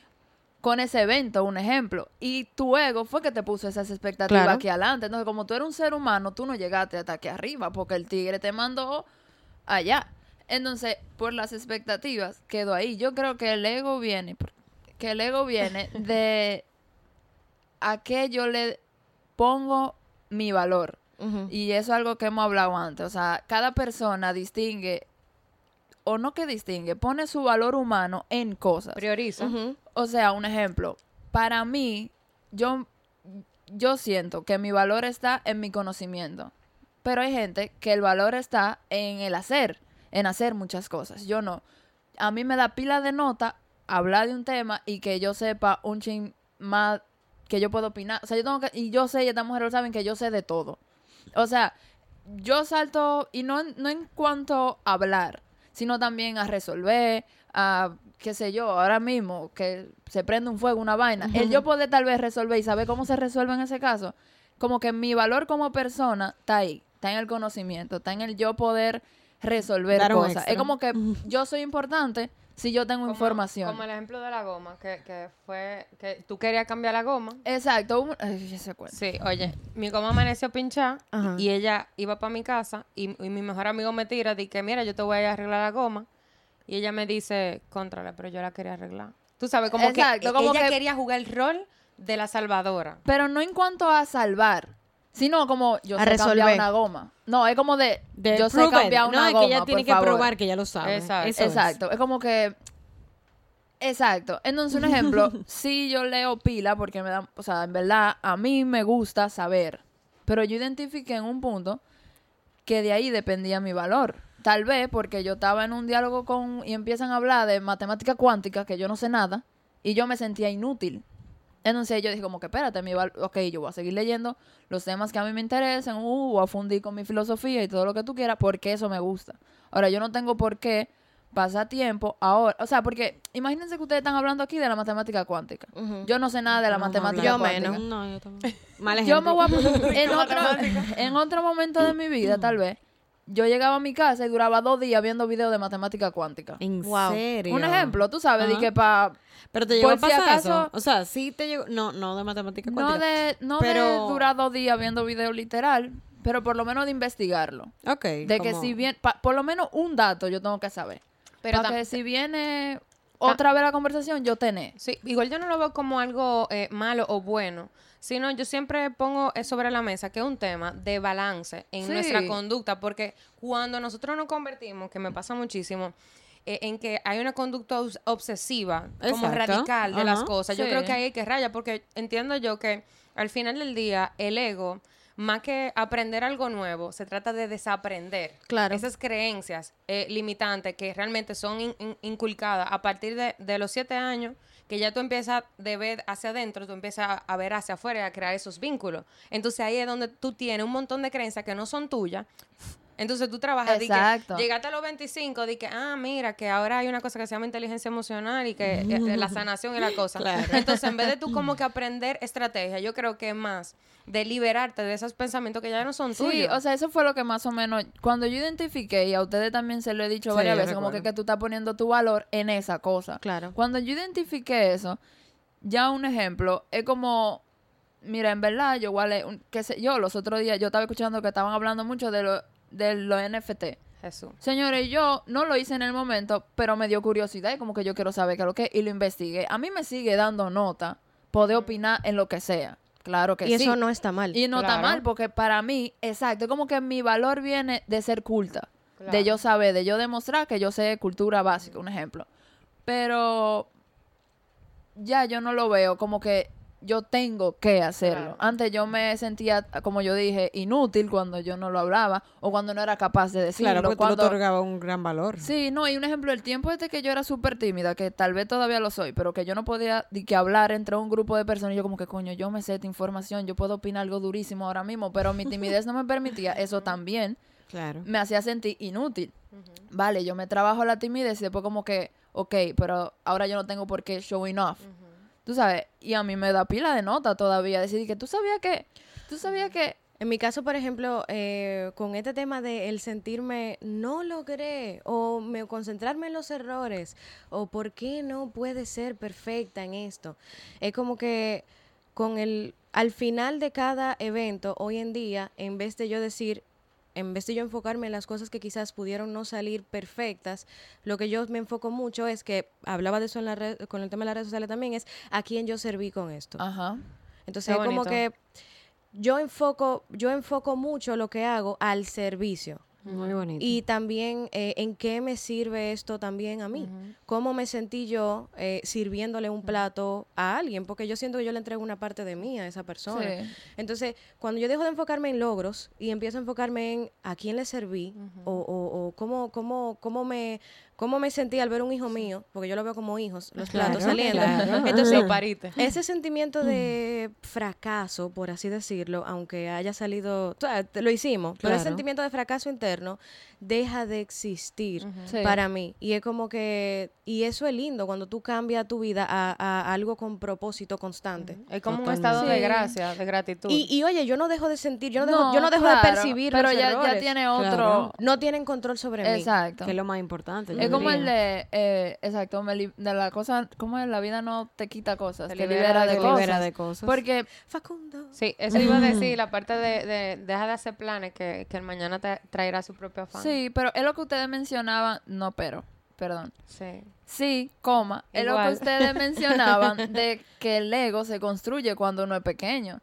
con ese evento, un ejemplo. Y tu ego fue que te puso esas expectativas Claro. aquí adelante. Entonces, como tú eres un ser humano, tú no llegaste hasta aquí arriba, porque el tigre te mandó allá. Entonces, por las expectativas, quedó ahí. Yo creo que el ego viene, que el ego viene [laughs] de a qué yo le pongo mi valor. Y eso es algo que hemos hablado antes. O sea, cada persona distingue, o no que distingue, pone su valor humano en cosas. Prioriza. O sea, un ejemplo. Para mí, yo, yo siento que mi valor está en mi conocimiento. Pero hay gente que el valor está en el hacer, en hacer muchas cosas. Yo no. A mí me da pila de nota hablar de un tema y que yo sepa un chin más que yo puedo opinar. O sea, yo tengo que, y yo sé, y estas mujeres lo saben, que yo sé de todo. O sea, yo salto, y no, en- no en cuanto a hablar, sino también a resolver, a, qué sé yo, ahora mismo que se prende un fuego, una vaina. El yo poder tal vez resolver y saber cómo se resuelve en ese caso, como que mi valor como persona está ahí, está en el conocimiento, está en el yo poder resolver Dar cosas. Es como que yo soy importante si yo tengo Como- información. Como el ejemplo de la goma, que, que fue que tú querías cambiar la goma. Exacto. un- ay. Sí, oye, mi goma amaneció pinchada Ajá. y ella iba para mi casa y, y mi mejor amigo me tira, di que mira, yo te voy a arreglar la goma. Y ella me dice, contrale, pero yo la quería arreglar. Tú sabes, como Exacto, que como ella que- quería jugar el rol de la salvadora. Pero no en cuanto a salvar, sino como yo A sé cambiar una goma. No, es como de, de yo sé prove it. cambiar no, una es goma, que ella tiene que favor. probar que ya lo sabe. Exacto. Eso. Exacto, es. como que Exacto. Entonces, un ejemplo, [laughs] sí yo leo pila porque me da, o sea, en verdad a mí me gusta saber, pero yo identifiqué en un punto que de ahí dependía mi valor. Tal vez porque yo estaba en un diálogo con y empiezan a hablar de matemática cuántica, que yo no sé nada, y yo me sentía inútil. Entonces yo dije como que espérate, mi val ok, yo voy a seguir leyendo los temas que a mí me interesen, uh, voy a fundir con mi filosofía y todo lo que tú quieras, porque eso me gusta. Ahora, yo no tengo por qué pasar tiempo ahora, o sea, porque imagínense que ustedes están hablando aquí de la matemática cuántica. Yo no sé nada de la matemática hablar. Yo cuántica. menos. No, yo también. Mal Yo ejemplo. me voy a en [laughs] otro, en otro momento de mi vida, tal vez, yo llegaba a mi casa y duraba dos días viendo videos de matemática cuántica. ¿En Wow. serio? Un ejemplo, tú sabes, de que para Pero te llegó a si pasar acaso- eso. O sea, sí te llegó. No, no de matemática no cuántica. de no de Pero- durar dos días viendo videos literal, pero por lo menos de investigarlo. Ok. De que si bien, pa- por lo menos un dato yo tengo que saber. Pero que si viene otra vez la conversación, yo tener. Sí, igual yo no lo veo como algo eh, malo o bueno, sino yo siempre pongo sobre la mesa que es un tema de balance en Sí. nuestra conducta, porque cuando nosotros nos convertimos, que me pasa muchísimo, eh, en que hay una conducta obs- obsesiva, como radical de las cosas, yo creo que ahí hay que raya, porque entiendo yo que al final del día el ego, más que aprender algo nuevo, se trata de desaprender Claro. esas creencias eh, limitantes que realmente son in- in- inculcadas a partir de, de los siete años, que ya tú empiezas de ver hacia adentro, tú empiezas a, ver hacia afuera y a crear esos vínculos. Entonces ahí es donde tú tienes un montón de creencias que no son tuyas. Entonces tú trabajas, que Exacto. llegaste a los 25, di que, ah, mira, que ahora hay una cosa que se llama inteligencia emocional y que eh, la sanación y la cosa. Claro. Entonces, en vez de tú como que aprender estrategia, yo creo que es más de liberarte de esos pensamientos que ya no son Sí, tuyos. o sea, eso fue lo que más o menos, cuando yo identifiqué, y a ustedes también se lo he dicho Sí, varias veces, como que, que tú estás poniendo tu valor en esa cosa. Claro. Cuando yo identifiqué eso, ya un ejemplo, es como, mira, en verdad, yo igual, qué sé yo, los otros días, yo estaba escuchando que estaban hablando mucho de, lo, de los NFT. Jesús. Señores, yo no lo hice en el momento, pero me dio curiosidad y como que yo quiero saber qué es lo que es, y lo investigué. A mí me sigue dando nota poder opinar en lo que sea. Claro que Y sí. eso no está mal. Y no está mal, porque para mí, exacto, como que mi valor viene de ser culta. Claro. De yo saber, de yo demostrar que yo sé cultura básica, un ejemplo. Pero ya yo no lo veo como que yo tengo que hacerlo. Claro. Antes yo me sentía, como yo dije, inútil cuando yo no lo hablaba o cuando no era capaz de decirlo. Claro, porque tú cuando... otorgaba un gran valor. Sí, no, y un ejemplo, el tiempo este que yo era súper tímida, que tal vez todavía lo soy, pero que yo no podía di que hablar entre un grupo de personas, y yo como que, coño, yo me sé esta información, yo puedo opinar algo durísimo ahora mismo, pero mi timidez no me permitía, eso también Claro. me hacía sentir inútil. Vale, yo me trabajo la timidez y después como que, ok, pero ahora yo no tengo por qué showing off. Tú sabes, y a mí me da pila de nota todavía, decir que tú sabías que, tú sabías que, En mi caso, por ejemplo, eh, con este tema de el sentirme no logré o me concentrarme en los errores o por qué no puede ser perfecta en esto, es como que con el al final de cada evento hoy en día, en vez de yo decir en vez de yo enfocarme en las cosas que quizás pudieron no salir perfectas, lo que yo me enfoco mucho es que hablaba de eso en la red, con el tema de las redes sociales también es a quién yo serví con esto. ajá, Entonces es como que yo enfoco, yo enfoco mucho lo que hago al servicio. Muy bonito. Y también eh, en qué me sirve esto también a mí. Cómo me sentí yo eh, sirviéndole un plato a alguien, porque yo siento que yo le entrego una parte de mí a esa persona. Sí. Entonces, cuando yo dejo de enfocarme en logros y empiezo a enfocarme en a quién le serví o, o- o cómo, cómo, cómo, me, cómo me sentí al ver un hijo mío, porque yo lo veo como hijos, los platos saliendo. claro. Entonces, Lo pariste. ese sentimiento de fracaso, por así decirlo, aunque haya salido, o sea, te- lo hicimos, pero ese sentimiento de fracaso interno deja de existir Sí. para mí. Y es como que, y eso es lindo cuando tú cambias tu vida a, a algo con propósito constante. Es como un estado de gracia, de gratitud. Y, y oye, yo no dejo de sentir, yo no dejo, yo no dejo de percibir pero los ya, ya tiene otro, Claro. No tienen control sobre mí. exacto. Que es lo más importante. yo Es como el de, eh, exacto, me li- de la cosa, como es? La vida no te quita cosas, Te te, libera libera, de Te cosas. libera de cosas. Porque, Facundo. Sí, eso iba a decir, [laughs] la parte de, de deja de hacer planes que, que el mañana te traerá su propio afán. sí, pero es lo que ustedes mencionaban, no, pero, perdón. Sí. Sí, coma, es lo que ustedes mencionaban [laughs] de que el ego se construye cuando uno es pequeño.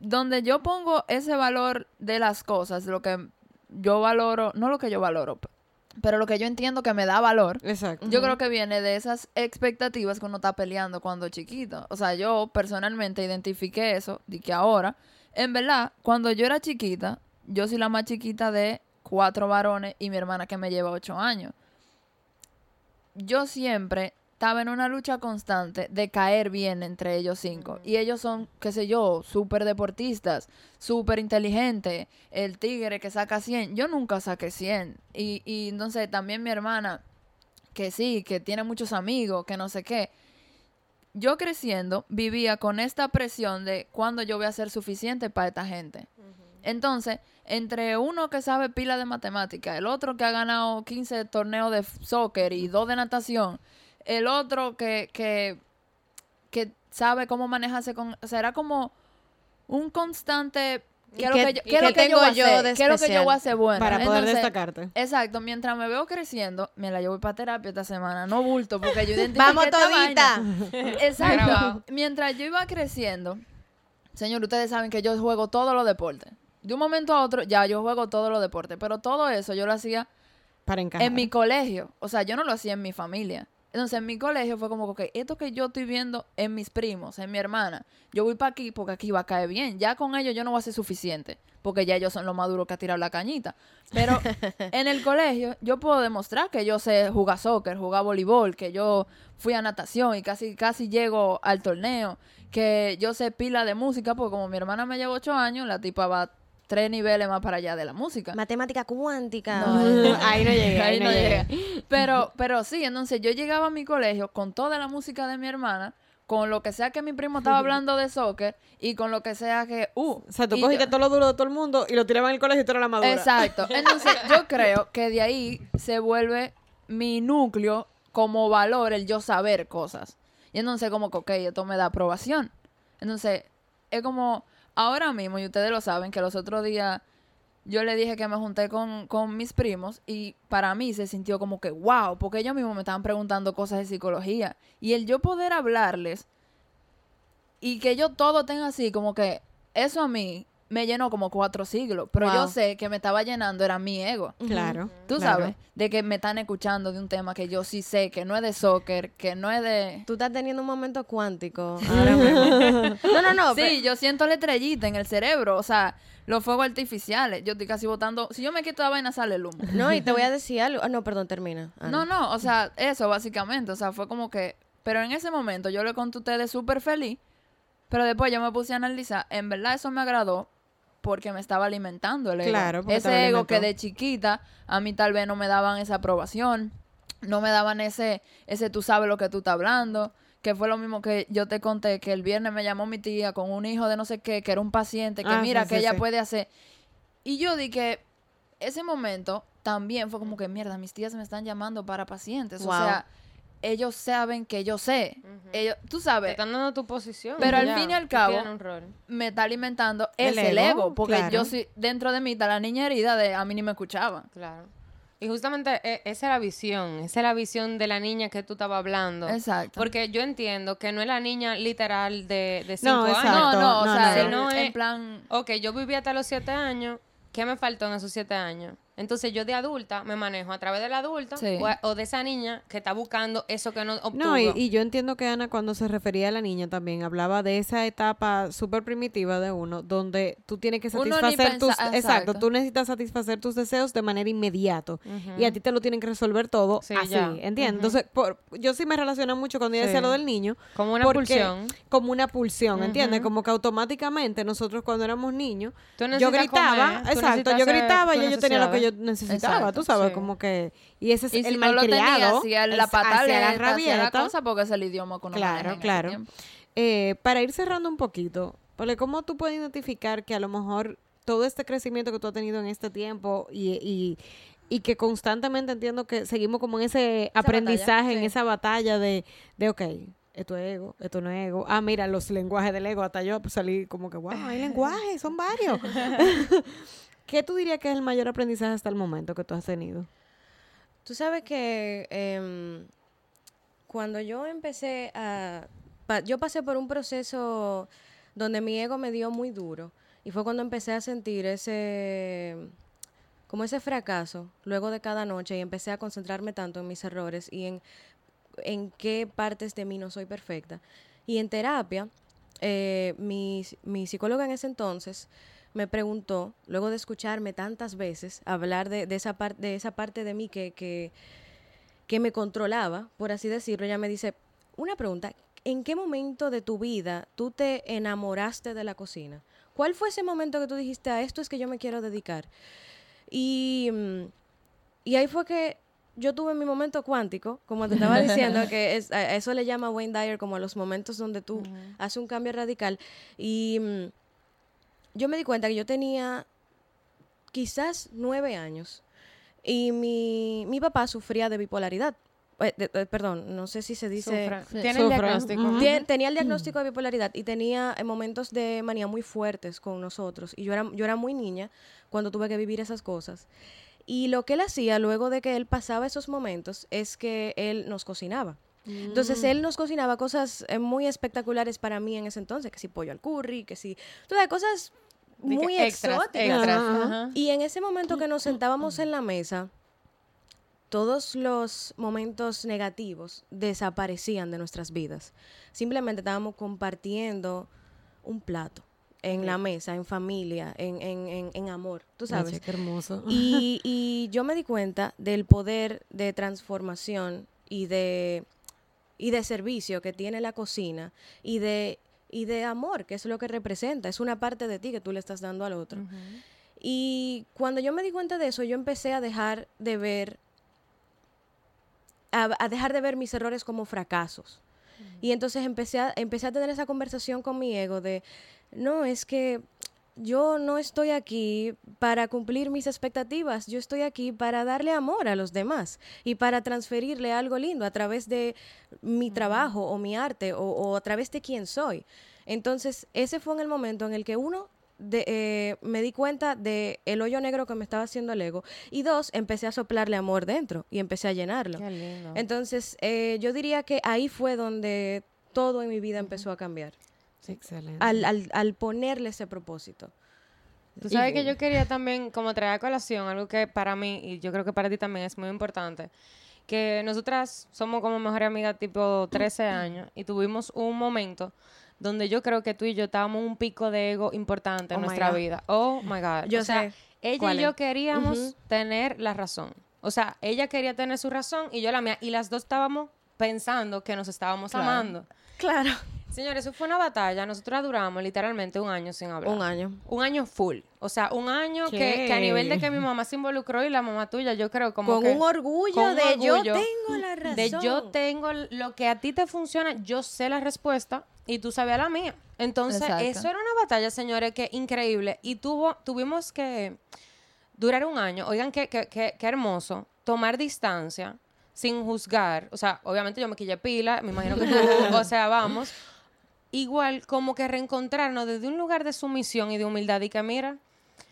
Donde yo pongo ese valor de las cosas, lo que yo valoro, no lo que yo valoro, pero lo que yo entiendo que me da valor, Exacto. Yo creo que viene de esas expectativas que uno está peleando cuando es chiquito. O sea, yo personalmente identifiqué eso, de que ahora, en verdad, cuando yo era chiquita, yo soy la más chiquita de cuatro varones y mi hermana que me lleva ocho años. Yo siempre estaba en una lucha constante de caer bien entre ellos cinco. Y ellos son, qué sé yo, súper deportistas, súper inteligentes. El tigre que saca 100. Yo nunca saqué 100. Y, y entonces también mi hermana, que sí, que tiene muchos amigos, que no sé qué. Yo creciendo vivía con esta presión de cuándo yo voy a ser suficiente para esta gente. Entonces, entre uno que sabe pila de matemática, el otro que ha ganado 15 torneos de soccer y dos de natación, el otro que, que, que sabe cómo manejarse con... O sea, era como un constante ¿Qué es lo qué- que yo, qué que yo yo hacer? de ¿Qué es lo que yo especial? voy a hacer bueno? Para poder Entonces, destacarte. Exacto, mientras me veo creciendo, mira, yo voy para terapia esta semana, no bulto, porque yo identifiqué Vamos todita. [laughs] Exacto. Mientras yo iba creciendo, señor, ustedes saben que yo juego todos los deportes. De un momento a otro, ya yo juego todos los deportes, pero todo eso yo lo hacía Para encajar. en mi colegio. O sea, yo no lo hacía en mi familia. Entonces, en mi colegio fue como que esto que yo estoy viendo en mis primos, en mi hermana, yo voy para aquí porque aquí va a caer bien. Ya con ellos yo no voy a ser suficiente, porque ya ellos son los más duros que ha tirado la cañita. Pero [laughs] en el colegio yo puedo demostrar que yo sé jugar soccer, jugar voleibol, que yo fui a natación y casi casi llego al torneo, que yo sé pila de música, porque como mi hermana me lleva ocho años, la tipa va tres niveles más para allá de la música. Matemática cuántica. [laughs] ahí no llegué, ahí, Ahí no no llegué. llegué. Pero, pero sí, entonces yo llegaba a mi colegio con toda la música de mi hermana, con lo que sea que mi primo estaba hablando de soccer y con lo que sea que, uh. O sea, tú cogiste yo- todo lo duro de todo el mundo y lo tiraban en el colegio y tú eras la madura. Exacto. [laughs] Entonces yo creo que de ahí se vuelve mi núcleo como valor el yo saber cosas. Y entonces como que, ok, esto me da aprobación. Entonces, es como, ahora mismo, y ustedes lo saben, que los otros días yo le dije que me junté con, con mis primos y para mí se sintió como que, wow, porque ellos mismos me estaban preguntando cosas de psicología. Y el yo poder hablarles y que yo todo tenga así, como que eso a mí me llenó como cuatro siglos. Pero yo sé que me estaba llenando era mi ego. Claro. Tú claro. sabes, de que me están escuchando de un tema que yo sí sé, que no es de soccer, que no es de... Tú estás teniendo un momento cuántico [laughs] ahora mismo. No, no, no. Sí, yo siento la estrellita en el cerebro, o sea, los fuegos artificiales. Yo estoy casi botando... Si yo me quito la vaina, sale el humo. no, y te voy a [laughs] decir algo. Ah, no, perdón, termina. Ana. No, no, o sea, eso básicamente, o sea, fue como que... Pero en ese momento yo le conté a ustedes súper feliz, pero después yo me puse a analizar, en verdad eso me agradó porque me estaba alimentando el ego. Claro, Ese ego que de chiquita a mí tal vez no me daban esa aprobación, no me daban ese, ese tú sabes lo que tú estás hablando, que fue lo mismo que yo te conté, que el viernes me llamó mi tía con un hijo de no sé qué, que era un paciente, que Ah, mira, sí, que sí, ella sí. puede hacer. Y yo di que ese momento también fue como que, mierda, mis tías me están llamando para pacientes. Wow. O sea, ellos saben que yo sé. ellos, tú Te sabes, están dando tu posición. Pero al fin y al cabo, tienes un rol. me está alimentando El es el ego, ego. Porque claro. yo sí, dentro de mí está la niña herida de a mí ni me escuchaban. Claro. Y justamente e- esa es la visión, esa es la visión de la niña que tú estabas hablando. Exacto. Porque yo entiendo que no es la niña literal de, de cinco No, años. exacto. no, no, o no, sea, no. en- No en, es- plan... Ok, yo viví hasta los siete años. ¿Qué me faltó en esos siete años? Entonces yo de adulta me manejo a través del adulto Sí. o, de esa niña que está buscando eso que no obtuvo. No, y, y yo entiendo que Ana cuando se refería a la niña también hablaba de esa etapa súper primitiva de uno, donde tú tienes que satisfacer tus... Exacto, exacto. tú necesitas satisfacer tus deseos de manera inmediato. Y a ti te lo tienen que resolver todo Sí, así, ya. ¿entiendes? Entonces, por, yo sí me relaciono mucho cuando ella decía lo del niño. Como una porque- pulsión. Como una pulsión, ¿entiendes? Como que automáticamente nosotros cuando éramos niños, yo gritaba, comer, exacto, yo gritaba y yo tenía lo que yo necesitaba, tú Exacto, sabes, sí. como que... Y ese es Y el si no malcriado. hacía la hacía la hacía la rabieta. cosa porque es el idioma que uno maneja Claro, en claro. Eh, para ir cerrando un poquito, ¿cómo tú puedes identificar que a lo mejor todo este crecimiento que tú has tenido en este tiempo y, y, y que constantemente entiendo que seguimos como en ese aprendizaje, en sí. esa batalla de, de, ok, esto es ego, esto no es ego. Ah, mira, los lenguajes del ego, hasta yo salí como que, wow, hay lenguajes, son varios. [laughs] ¿Qué tú dirías que es el mayor aprendizaje hasta el momento que tú has tenido? Tú sabes que em, cuando yo empecé a... yo pasé por un proceso donde mi ego me dio muy duro. Y fue cuando empecé a sentir ese... como ese fracaso luego de cada noche y empecé a concentrarme tanto en mis errores y en, en qué partes de mí no soy perfecta. Y en terapia, eh, mi, mi psicóloga en ese entonces me preguntó, luego de escucharme tantas veces hablar de, de esa, par- de esa parte de mí que, que, que me controlaba, por así decirlo, ella me dice, una pregunta, ¿en qué momento de tu vida tú te enamoraste de la cocina? ¿Cuál fue ese momento que tú dijiste, a esto es que yo me quiero dedicar? Y, y ahí fue que yo tuve mi momento cuántico, como te estaba diciendo, que es, a eso le llama Wayne Dyer como a los momentos donde tú haces un cambio radical. Y mm, yo me di cuenta que yo tenía quizás nueve años y mi, mi papá sufría de bipolaridad. eh, de- eh, perdón, no sé si se dice... Sufra. Sí. Tiene el diagnóstico. Ujú. Tien- tenía el diagnóstico de bipolaridad y tenía eh, momentos de manía muy fuertes con nosotros. Y yo era, yo era muy niña cuando tuve que vivir esas cosas. Y lo que él hacía luego de que él pasaba esos momentos es que él nos cocinaba. Entonces él nos cocinaba cosas eh, muy espectaculares para mí en ese entonces, que si pollo al curry, que si... Todas cosas muy extras, exóticas. extras, Ajá. ajá. Y en ese momento que nos sentábamos en la mesa, todos los momentos negativos desaparecían de nuestras vidas. Simplemente estábamos compartiendo un plato en la mesa, en familia, en, en- en- en amor, tú sabes. Ay, qué hermoso. Y, y yo me di cuenta del poder de transformación y de, y de servicio que tiene la cocina y de, y de amor, que es lo que representa. Es una parte de ti que tú le estás dando al otro. Y cuando yo me di cuenta de eso, yo empecé a dejar de ver, a, a dejar de ver mis errores como fracasos. Y entonces empecé a, empecé a tener esa conversación con mi ego de, no, es que yo no estoy aquí para cumplir mis expectativas, yo estoy aquí para darle amor a los demás y para transferirle algo lindo a través de mi trabajo o mi arte o, o a través de quién soy. Entonces, ese fue en el momento en el que uno, de, eh, me di cuenta de el hoyo negro que me estaba haciendo el ego y dos, empecé a soplarle amor dentro y empecé a llenarlo. Qué lindo. Entonces, eh, yo diría que ahí fue donde todo en mi vida empezó a cambiar, Excelente. al, al, al ponerle ese propósito. Tú sabes que yo quería también como traer a colación algo que para mí y yo creo que para ti también es muy importante. Que nosotras somos como mejores amigas tipo 13 [laughs] años y tuvimos un momento donde yo creo que tú y yo estábamos un pico de ego importante en Oh nuestra vida. Oh my God. Yo o sea, sé ella y yo es. queríamos Ujú. tener la razón. O sea, ella quería tener su razón y yo la mía. Y las dos estábamos pensando que nos estábamos Claro. amando. Claro. Señores, eso fue una batalla. Nosotros duramos literalmente un año sin hablar. Un año. Un año full. O sea, un año que, a nivel de que mi mamá se involucró y la mamá tuya, yo creo como Con que... un orgullo con un de yo orgullo tengo la razón. De yo tengo lo que a ti te funciona, yo sé la respuesta y tú sabías la mía. Entonces, Exacto. eso era una batalla, señores, que increíble. Y tuvo, tuvimos que durar un año. Oigan, qué, qué, qué, qué hermoso. Tomar distancia sin juzgar. O sea, obviamente yo me quillé pila, me imagino que tú, [laughs] o sea, vamos. Igual, como que reencontrarnos desde un lugar de sumisión y de humildad y que mira,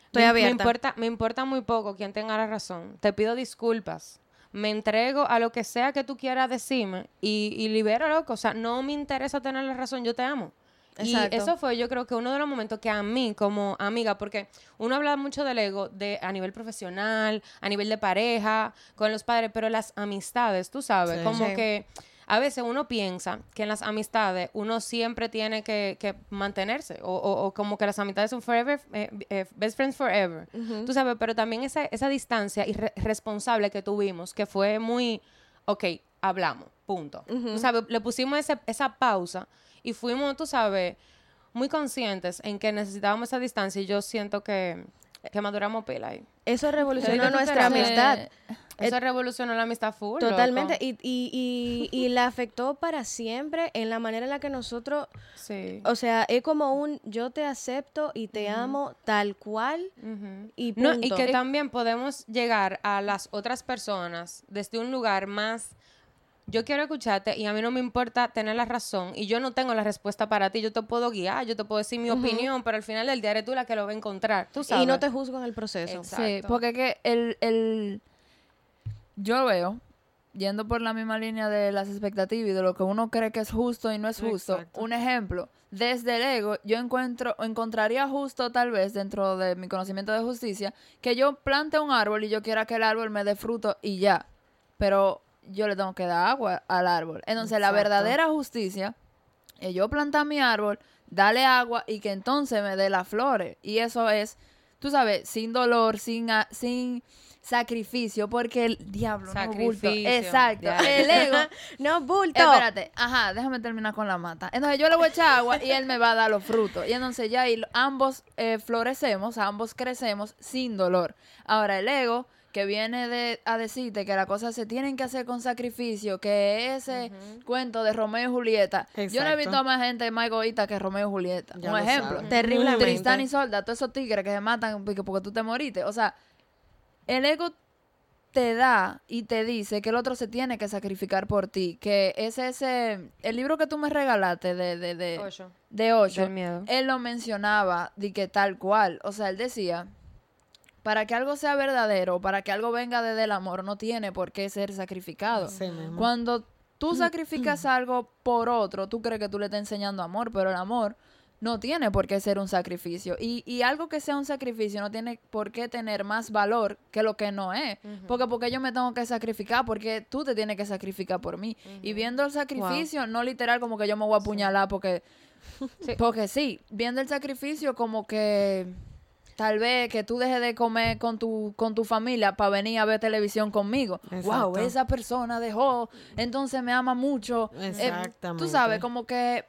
Estoy me, abierta. Me importa, me importa muy poco quien tenga la razón. Te pido disculpas. Me entrego a lo que sea que tú quieras decirme y, y libero, loco. O sea, no me interesa tener la razón, yo te amo. Exacto. Y eso fue, yo creo que uno de los momentos que a mí, como amiga, porque uno habla mucho del ego de, a nivel profesional, a nivel de pareja, con los padres, pero las amistades, tú sabes, Sí. como Sí. que a veces uno piensa que en las amistades uno siempre tiene que, que mantenerse o, o- o como que las amistades son forever, eh, eh, best friends forever. Tú sabes, pero también esa, esa distancia irresponsable que tuvimos, que fue muy, ok, hablamos, punto. Tú sabes, le pusimos ese- esa pausa y fuimos, tú sabes, muy conscientes en que necesitábamos esa distancia y yo siento que, que maduramos pila ahí. Eso revolucionó nuestra amistad. Eso revolucionó la amistad full. Totalmente. loco. Y, y, y, y la afectó para siempre en la manera en la que nosotros, Sí. o sea, es como un yo te acepto y te amo tal cual y No, punto. y que también podemos llegar a las otras personas desde un lugar más. Yo quiero escucharte y a mí no me importa tener la razón y yo no tengo la respuesta para ti. Yo te puedo guiar, yo te puedo decir mi opinión, pero al final del día eres tú la que lo va a encontrar. Tú sabes. y no te juzgo en el proceso. Exacto. Sí, porque es que el, el... Yo veo, yendo por la misma línea de las expectativas y de lo que uno cree que es justo y no es justo. Exacto. Un ejemplo, desde el ego, yo encuentro, encontraría justo tal vez dentro de mi conocimiento de justicia, que yo plante un árbol y yo quiera que el árbol me dé fruto y ya. Pero yo le tengo que dar agua al árbol. Entonces la verdadera justicia es yo plantar mi árbol, darle agua y que entonces me dé las flores. Y eso es, tú sabes, sin dolor, sin, sin sacrificio, porque el diablo no bulto. Sacrificio, Exacto. El ego. [laughs] no, bulto. Espérate, ajá, déjame terminar con la mata. Entonces yo le voy a echar agua y él me va a dar los frutos. Y entonces ya ahí ambos eh, florecemos, ambos crecemos sin dolor. Ahora el ego que viene de, a decirte que las cosas se tienen que hacer con sacrificio, que ese cuento de Romeo y Julieta. Yo no he visto a más gente más egoísta que Romeo y Julieta. Ya Un lo ejemplo. Terriblemente. Tristán y Solda, todos esos tigres que se matan porque, porque tú te moriste. O sea, el ego te da y te dice que el otro se tiene que sacrificar por ti. Que es ese, el libro que tú me regalaste de, de, de, Ocho. de ocho, Del miedo. él lo mencionaba de que tal cual. O sea, él decía, para que algo sea verdadero, para que algo venga desde el amor, no tiene por qué ser sacrificado. Mismo. Cuando tú sacrificas algo por otro, tú crees que tú le estás enseñando amor, pero el amor no tiene por qué ser un sacrificio. Y, y algo que sea un sacrificio no tiene por qué tener más valor que lo que no es. Porque porque yo me tengo que sacrificar, porque tú te tienes que sacrificar por mí. Y viendo el sacrificio, no literal como que yo me voy a apuñalar porque... Sí. Porque sí, viendo el sacrificio como que... Tal vez que tú dejes de comer con tu, con tu familia para venir a ver televisión conmigo. Exacto. Wow, esa persona dejó, entonces me ama mucho. Eh, tú Exactamente. sabes, como que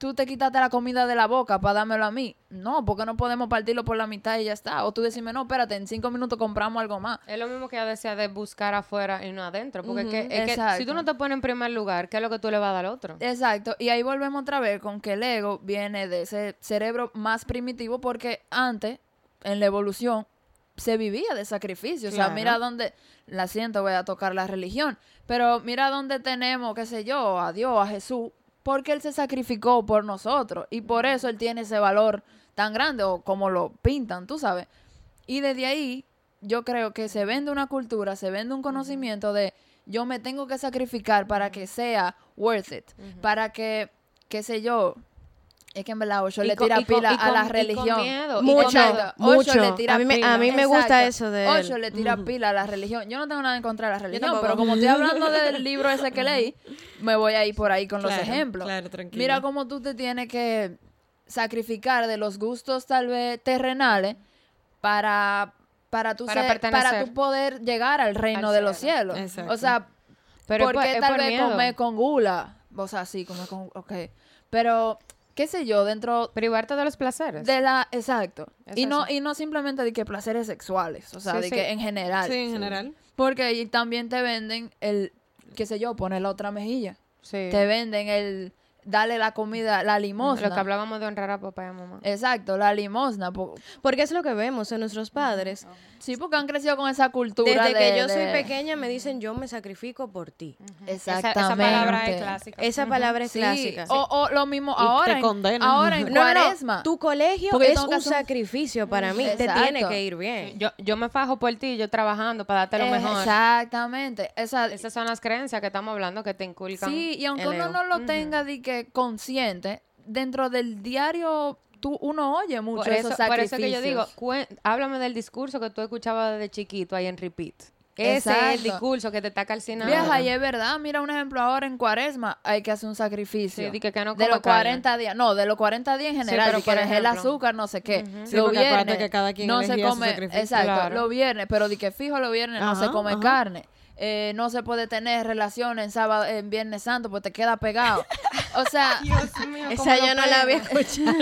tú te quitaste la comida de la boca para dármelo a mí. No, porque no podemos partirlo por la mitad y ya está. O tú decirme, no, espérate, en cinco minutos compramos algo más. Es lo mismo que ella decía de buscar afuera y no adentro. Porque es que, es que exacto. si tú no te pones en primer lugar, ¿qué es lo que tú le vas a dar al otro? Exacto, y ahí volvemos otra vez con que el ego viene de ese cerebro más primitivo porque antes, en la evolución, se vivía de sacrificio. O sea, mira dónde, la siento, voy a tocar la religión, pero mira dónde tenemos, qué sé yo, a Dios, a Jesús, porque Él se sacrificó por nosotros y por eso Él tiene ese valor tan grande o como lo pintan, tú sabes. Y desde ahí, yo creo que se vende una cultura, se vende un conocimiento de yo me tengo que sacrificar para que sea worth it, para que, qué sé yo, es que en verdad Osho Y le tira pila y a la y con religión. Mucho, mucho. le tira A mí me- pila. a mí me gusta eso de él. Osho le tira pila a la religión. Yo no tengo nada en contra de la religión, pero como estoy hablando del libro ese que leí, [laughs] me voy a ir por ahí con los ejemplos. claro, tranquila. Mira cómo tú te tienes que sacrificar de los gustos tal vez terrenales para para tú Para ser- para tú poder llegar al reino Al de los cielo. cielos. Exacto. O sea, Pero ¿por qué es tal por vez miedo. comer con gula? O sea, sí, comer con ok. Pero qué sé yo, dentro Privarte de los placeres. de la exacto. Es y no y no simplemente de que placeres sexuales, o sea, Sí, de sí. que en general. Sí, en general. Porque ahí también te venden el qué sé yo, poner la otra mejilla. Sí. Te venden el darle la comida, la limosna. Lo que hablábamos de honrar a papá y a mamá. Exacto, la limosna. po- Porque es lo que vemos en nuestros padres. Sí, porque han crecido con esa cultura Desde de- que yo soy pequeña me dicen yo me sacrifico por ti. Esa, Exactamente. esa palabra es clásica. Esa palabra es Sí, clásica. O, o lo mismo te ahora. condenan. ahora en No, cuaresma. Tu colegio Porque es un sacrificio para mí. Te tiene que ir bien. Yo, yo me fajo por ti, yo trabajando para darte lo Eh, mejor. Exactamente. Esa, Esas son las creencias que estamos hablando que te inculcan. Sí, y aunque uno no lo tenga de que consciente, dentro del diario tú, uno oye mucho Por eso, esos por eso que yo digo, sacrificios. cuen- háblame del discurso que tú escuchabas desde chiquito ahí en repeat. Ese es el discurso que te está calcinando. Vieja, y es verdad, mira un ejemplo ahora en cuaresma, hay que hacer un sacrificio. Sí, di que- que no de los carne. 40 días, no, de los 40 días en Sí, general, pero de que deje el ejemplo. azúcar, no sé qué. Sí, los porque acuérdate viernes que cada quien no se come, sacrificio. exacto, Claro. los viernes, pero de que fijo los viernes no se come ajá. carne. Eh, no se puede tener relaciones en sábado, en Viernes Santo, pues te queda pegado. [laughs] O sea, [laughs] Dios mío, Esa yo no la había pego. [laughs] escuchado.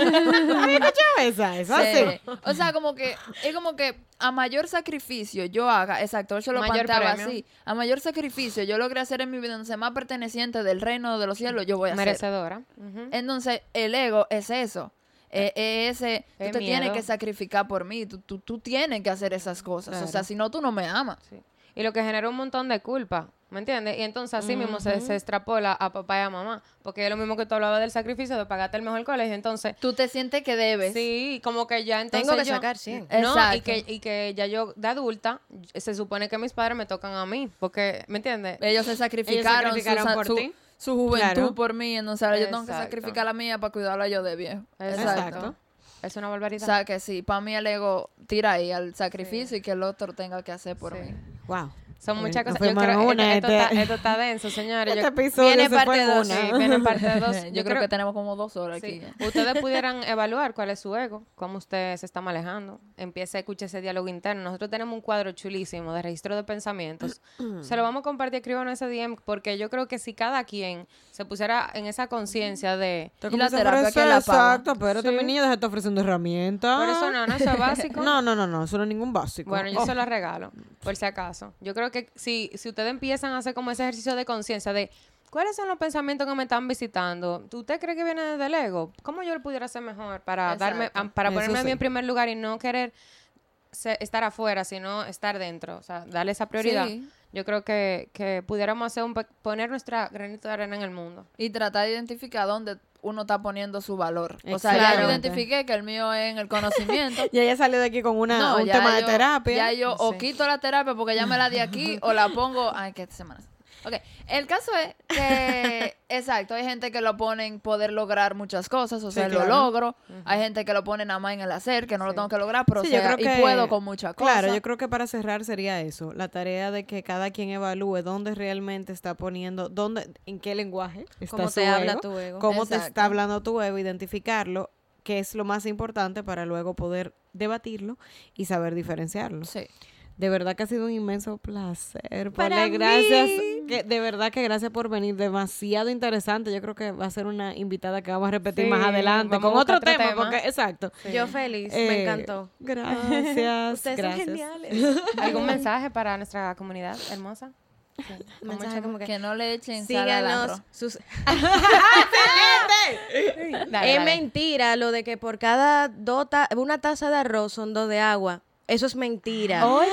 Esa, esa Sí. sí. O sea, como que es como que a mayor sacrificio yo haga, exacto, se lo Mayor premio. así, a mayor sacrificio yo logré hacer en mi vida, entonces más perteneciente del reino de los cielos yo voy a hacer. Merecedora. Ujú. Entonces, el ego es eso. Eh, eh, ese, tú tienes que sacrificar por mí, tú, tú, tú tienes que hacer esas cosas. O sea, si no, tú no me amas. Sí. Y lo que genera un montón de culpa, ¿me entiendes? Y entonces así mismo se, se extrapola a papá y a mamá, porque es lo mismo que tú hablabas del sacrificio de pagarte el mejor colegio, entonces... Tú te sientes que debes. Sí, como que ya entonces Tengo que yo- sacar 100. No, y Exacto. que, y que ya yo de adulta, se supone que mis padres me tocan a mí, porque, ¿me entiendes? Ellos se sacrificaron, su sacrificaron por su, ti. su juventud Claro. por mí, entonces ahora yo tengo que Exacto. sacrificar la mía para cuidarla yo de viejo. Exacto. Es una O barbaridad. sea que sí, para mí el ego tira ahí al sacrificio y que el otro tenga que hacer por Sí. mí. Wow. Son muchas cosas. Yo creo una, esto, este- está, esto está denso, señores. Este Yo- episodio viene se parte dos, una. Sí, viene parte dos. [laughs] Yo, creo, que tenemos como dos horas Sí. aquí. Ustedes [laughs] pudieran evaluar cuál es su ego, cómo usted se está manejando. Empiece a escuchar ese diálogo interno. Nosotros tenemos un cuadro chulísimo de registro de pensamientos. [clears throat] se lo vamos a compartir, escriban ese DM, porque yo creo que si cada quien se pusiera en esa conciencia de... Te Y la terapia, ¿quién la paga? Exacto, espérate, Sí. mi niña, deja de estar ofreciendo herramientas. Por eso no, no, eso es [laughs] básico. No, no, no, no, eso no es ningún básico. Bueno, yo Oh. se lo regalo, por si acaso. Yo creo que si, si ustedes empiezan a hacer como ese ejercicio de conciencia de cuáles son los pensamientos que me están visitando, ¿usted cree que viene desde el ego? ¿Cómo yo lo pudiera hacer mejor para darme, a- para Eso ponerme a mí sí. en primer lugar y no querer se- estar afuera, sino estar dentro. O sea, darle esa prioridad. Sí. Yo creo que, que pudiéramos hacer un pe- poner nuestra granito de arena en el mundo. Y tratar de identificar dónde uno está poniendo su valor. O sea, ya yo identifiqué que el mío es en el conocimiento. [laughs] Y ella salió de aquí con una, No, un tema de terapia. Ya yo o quito la terapia porque ya me la di aquí o la pongo. Ay, qué semana. Ok, el caso es que, [laughs] exacto, hay gente que lo pone en poder lograr muchas cosas, o Sí, sea, lo logro. Hay gente que lo pone nada más en el hacer, que no lo tengo que lograr, pero o Sí, yo creo que- y puedo con muchas cosas. Claro, yo creo que para cerrar sería eso, la tarea de que cada quien evalúe dónde realmente está poniendo, dónde, en qué lenguaje está Cómo su te habla ego, tu ego. cómo te está hablando tu ego, identificarlo, que es lo más importante para luego poder debatirlo y saber diferenciarlo. Sí. De verdad que ha sido un inmenso placer. Para gracias. que- de verdad que gracias por venir. Demasiado interesante. Yo creo que va a ser una invitada que vamos a repetir Sí, más adelante con otro otro tema. tema. Porque, exacto. Yo feliz, Eh, me encantó. Gracias. [laughs] Ustedes gracias. son geniales. [laughs] ¿Algún mensaje para nuestra comunidad hermosa? Sí, mensaje como que Que no le echen sal al síganos. arroz. Sus... [laughs] Dale, es mentira lo de que por cada dos ta- una taza de arroz son dos de agua. Eso es mentira. Oye,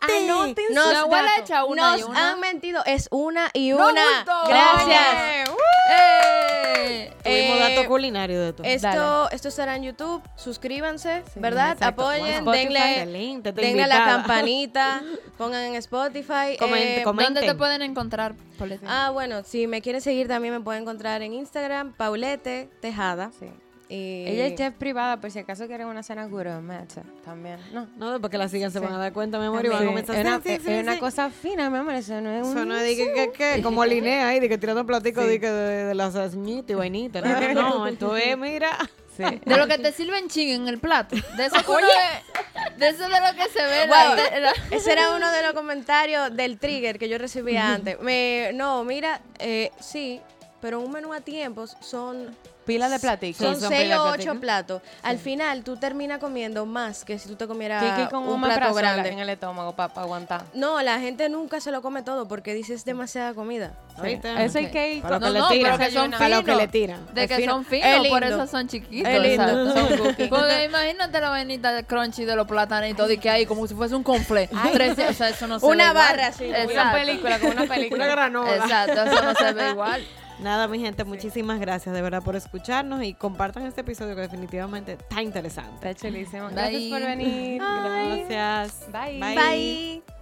Anoten Nos- La abuela echa una y Nos una. han mentido. Es una y ¡No, una. bulto! Gracias. ¡Eh! Tuvimos Eh, dato culinario de todo. Esto, esto será en YouTube. Suscríbanse, Sí, ¿verdad? exacto. Apoyen, Spotify, denle, excelente, denle a la campanita, [laughs] pongan en Spotify. Comente, eh, comente. ¿Dónde te pueden encontrar, Paulette? Ah, bueno, si me quieren seguir también me pueden encontrar en Instagram, Paulette Tejada. Sí. Y Ella es chef privada, por si acaso quieren una cena gourmet también. No. No, después que la sigan se Sí. van a dar cuenta, mi amor, y van a comenzar es a una, sí, es sí, una sí. cosa fina, mi amor. Eso no es un. Eso no es de que, que, que, como Linea ahí, de que tirando platico de, que de, de las añitas y vainitas. No, [laughs] no, esto es, mira. Sí. De lo que te sirven ching en el plato. De eso uno ve- de eso de lo que se ve. Wow. la- de- la- Ese era uno de los comentarios del trigger que yo recibía antes. [laughs] Me, no, mira, eh, sí, pero un menú a tiempos son, Pila de platicos. son son seis o ocho platos. Al final tú terminas comiendo más que si tú te comieras Kiki con un un plato grande en el estómago para aguantar. No, la gente nunca se lo come todo porque dice es demasiada comida. ¿Oíste? Eso hay que ir. Para lo No, que no, le tiran. pero que son Para lo que finos. le tiran. De Es que fino. son Es finos, por eso son chiquitos. Es lindo, son. Porque imagínate la vainita de crunchy de los platanitos de que hay como si fuese un. Tres- o sea, eso no se Una ve igual. barra así, como Una película, con una película. Una granola. Exacto, eso no se ve [laughs] igual. Nada, mi gente, muchísimas gracias de verdad por escucharnos y compartan este episodio que definitivamente está interesante. Está chulísimo. Gracias Bye. por venir. Gracias. Bye. Bye.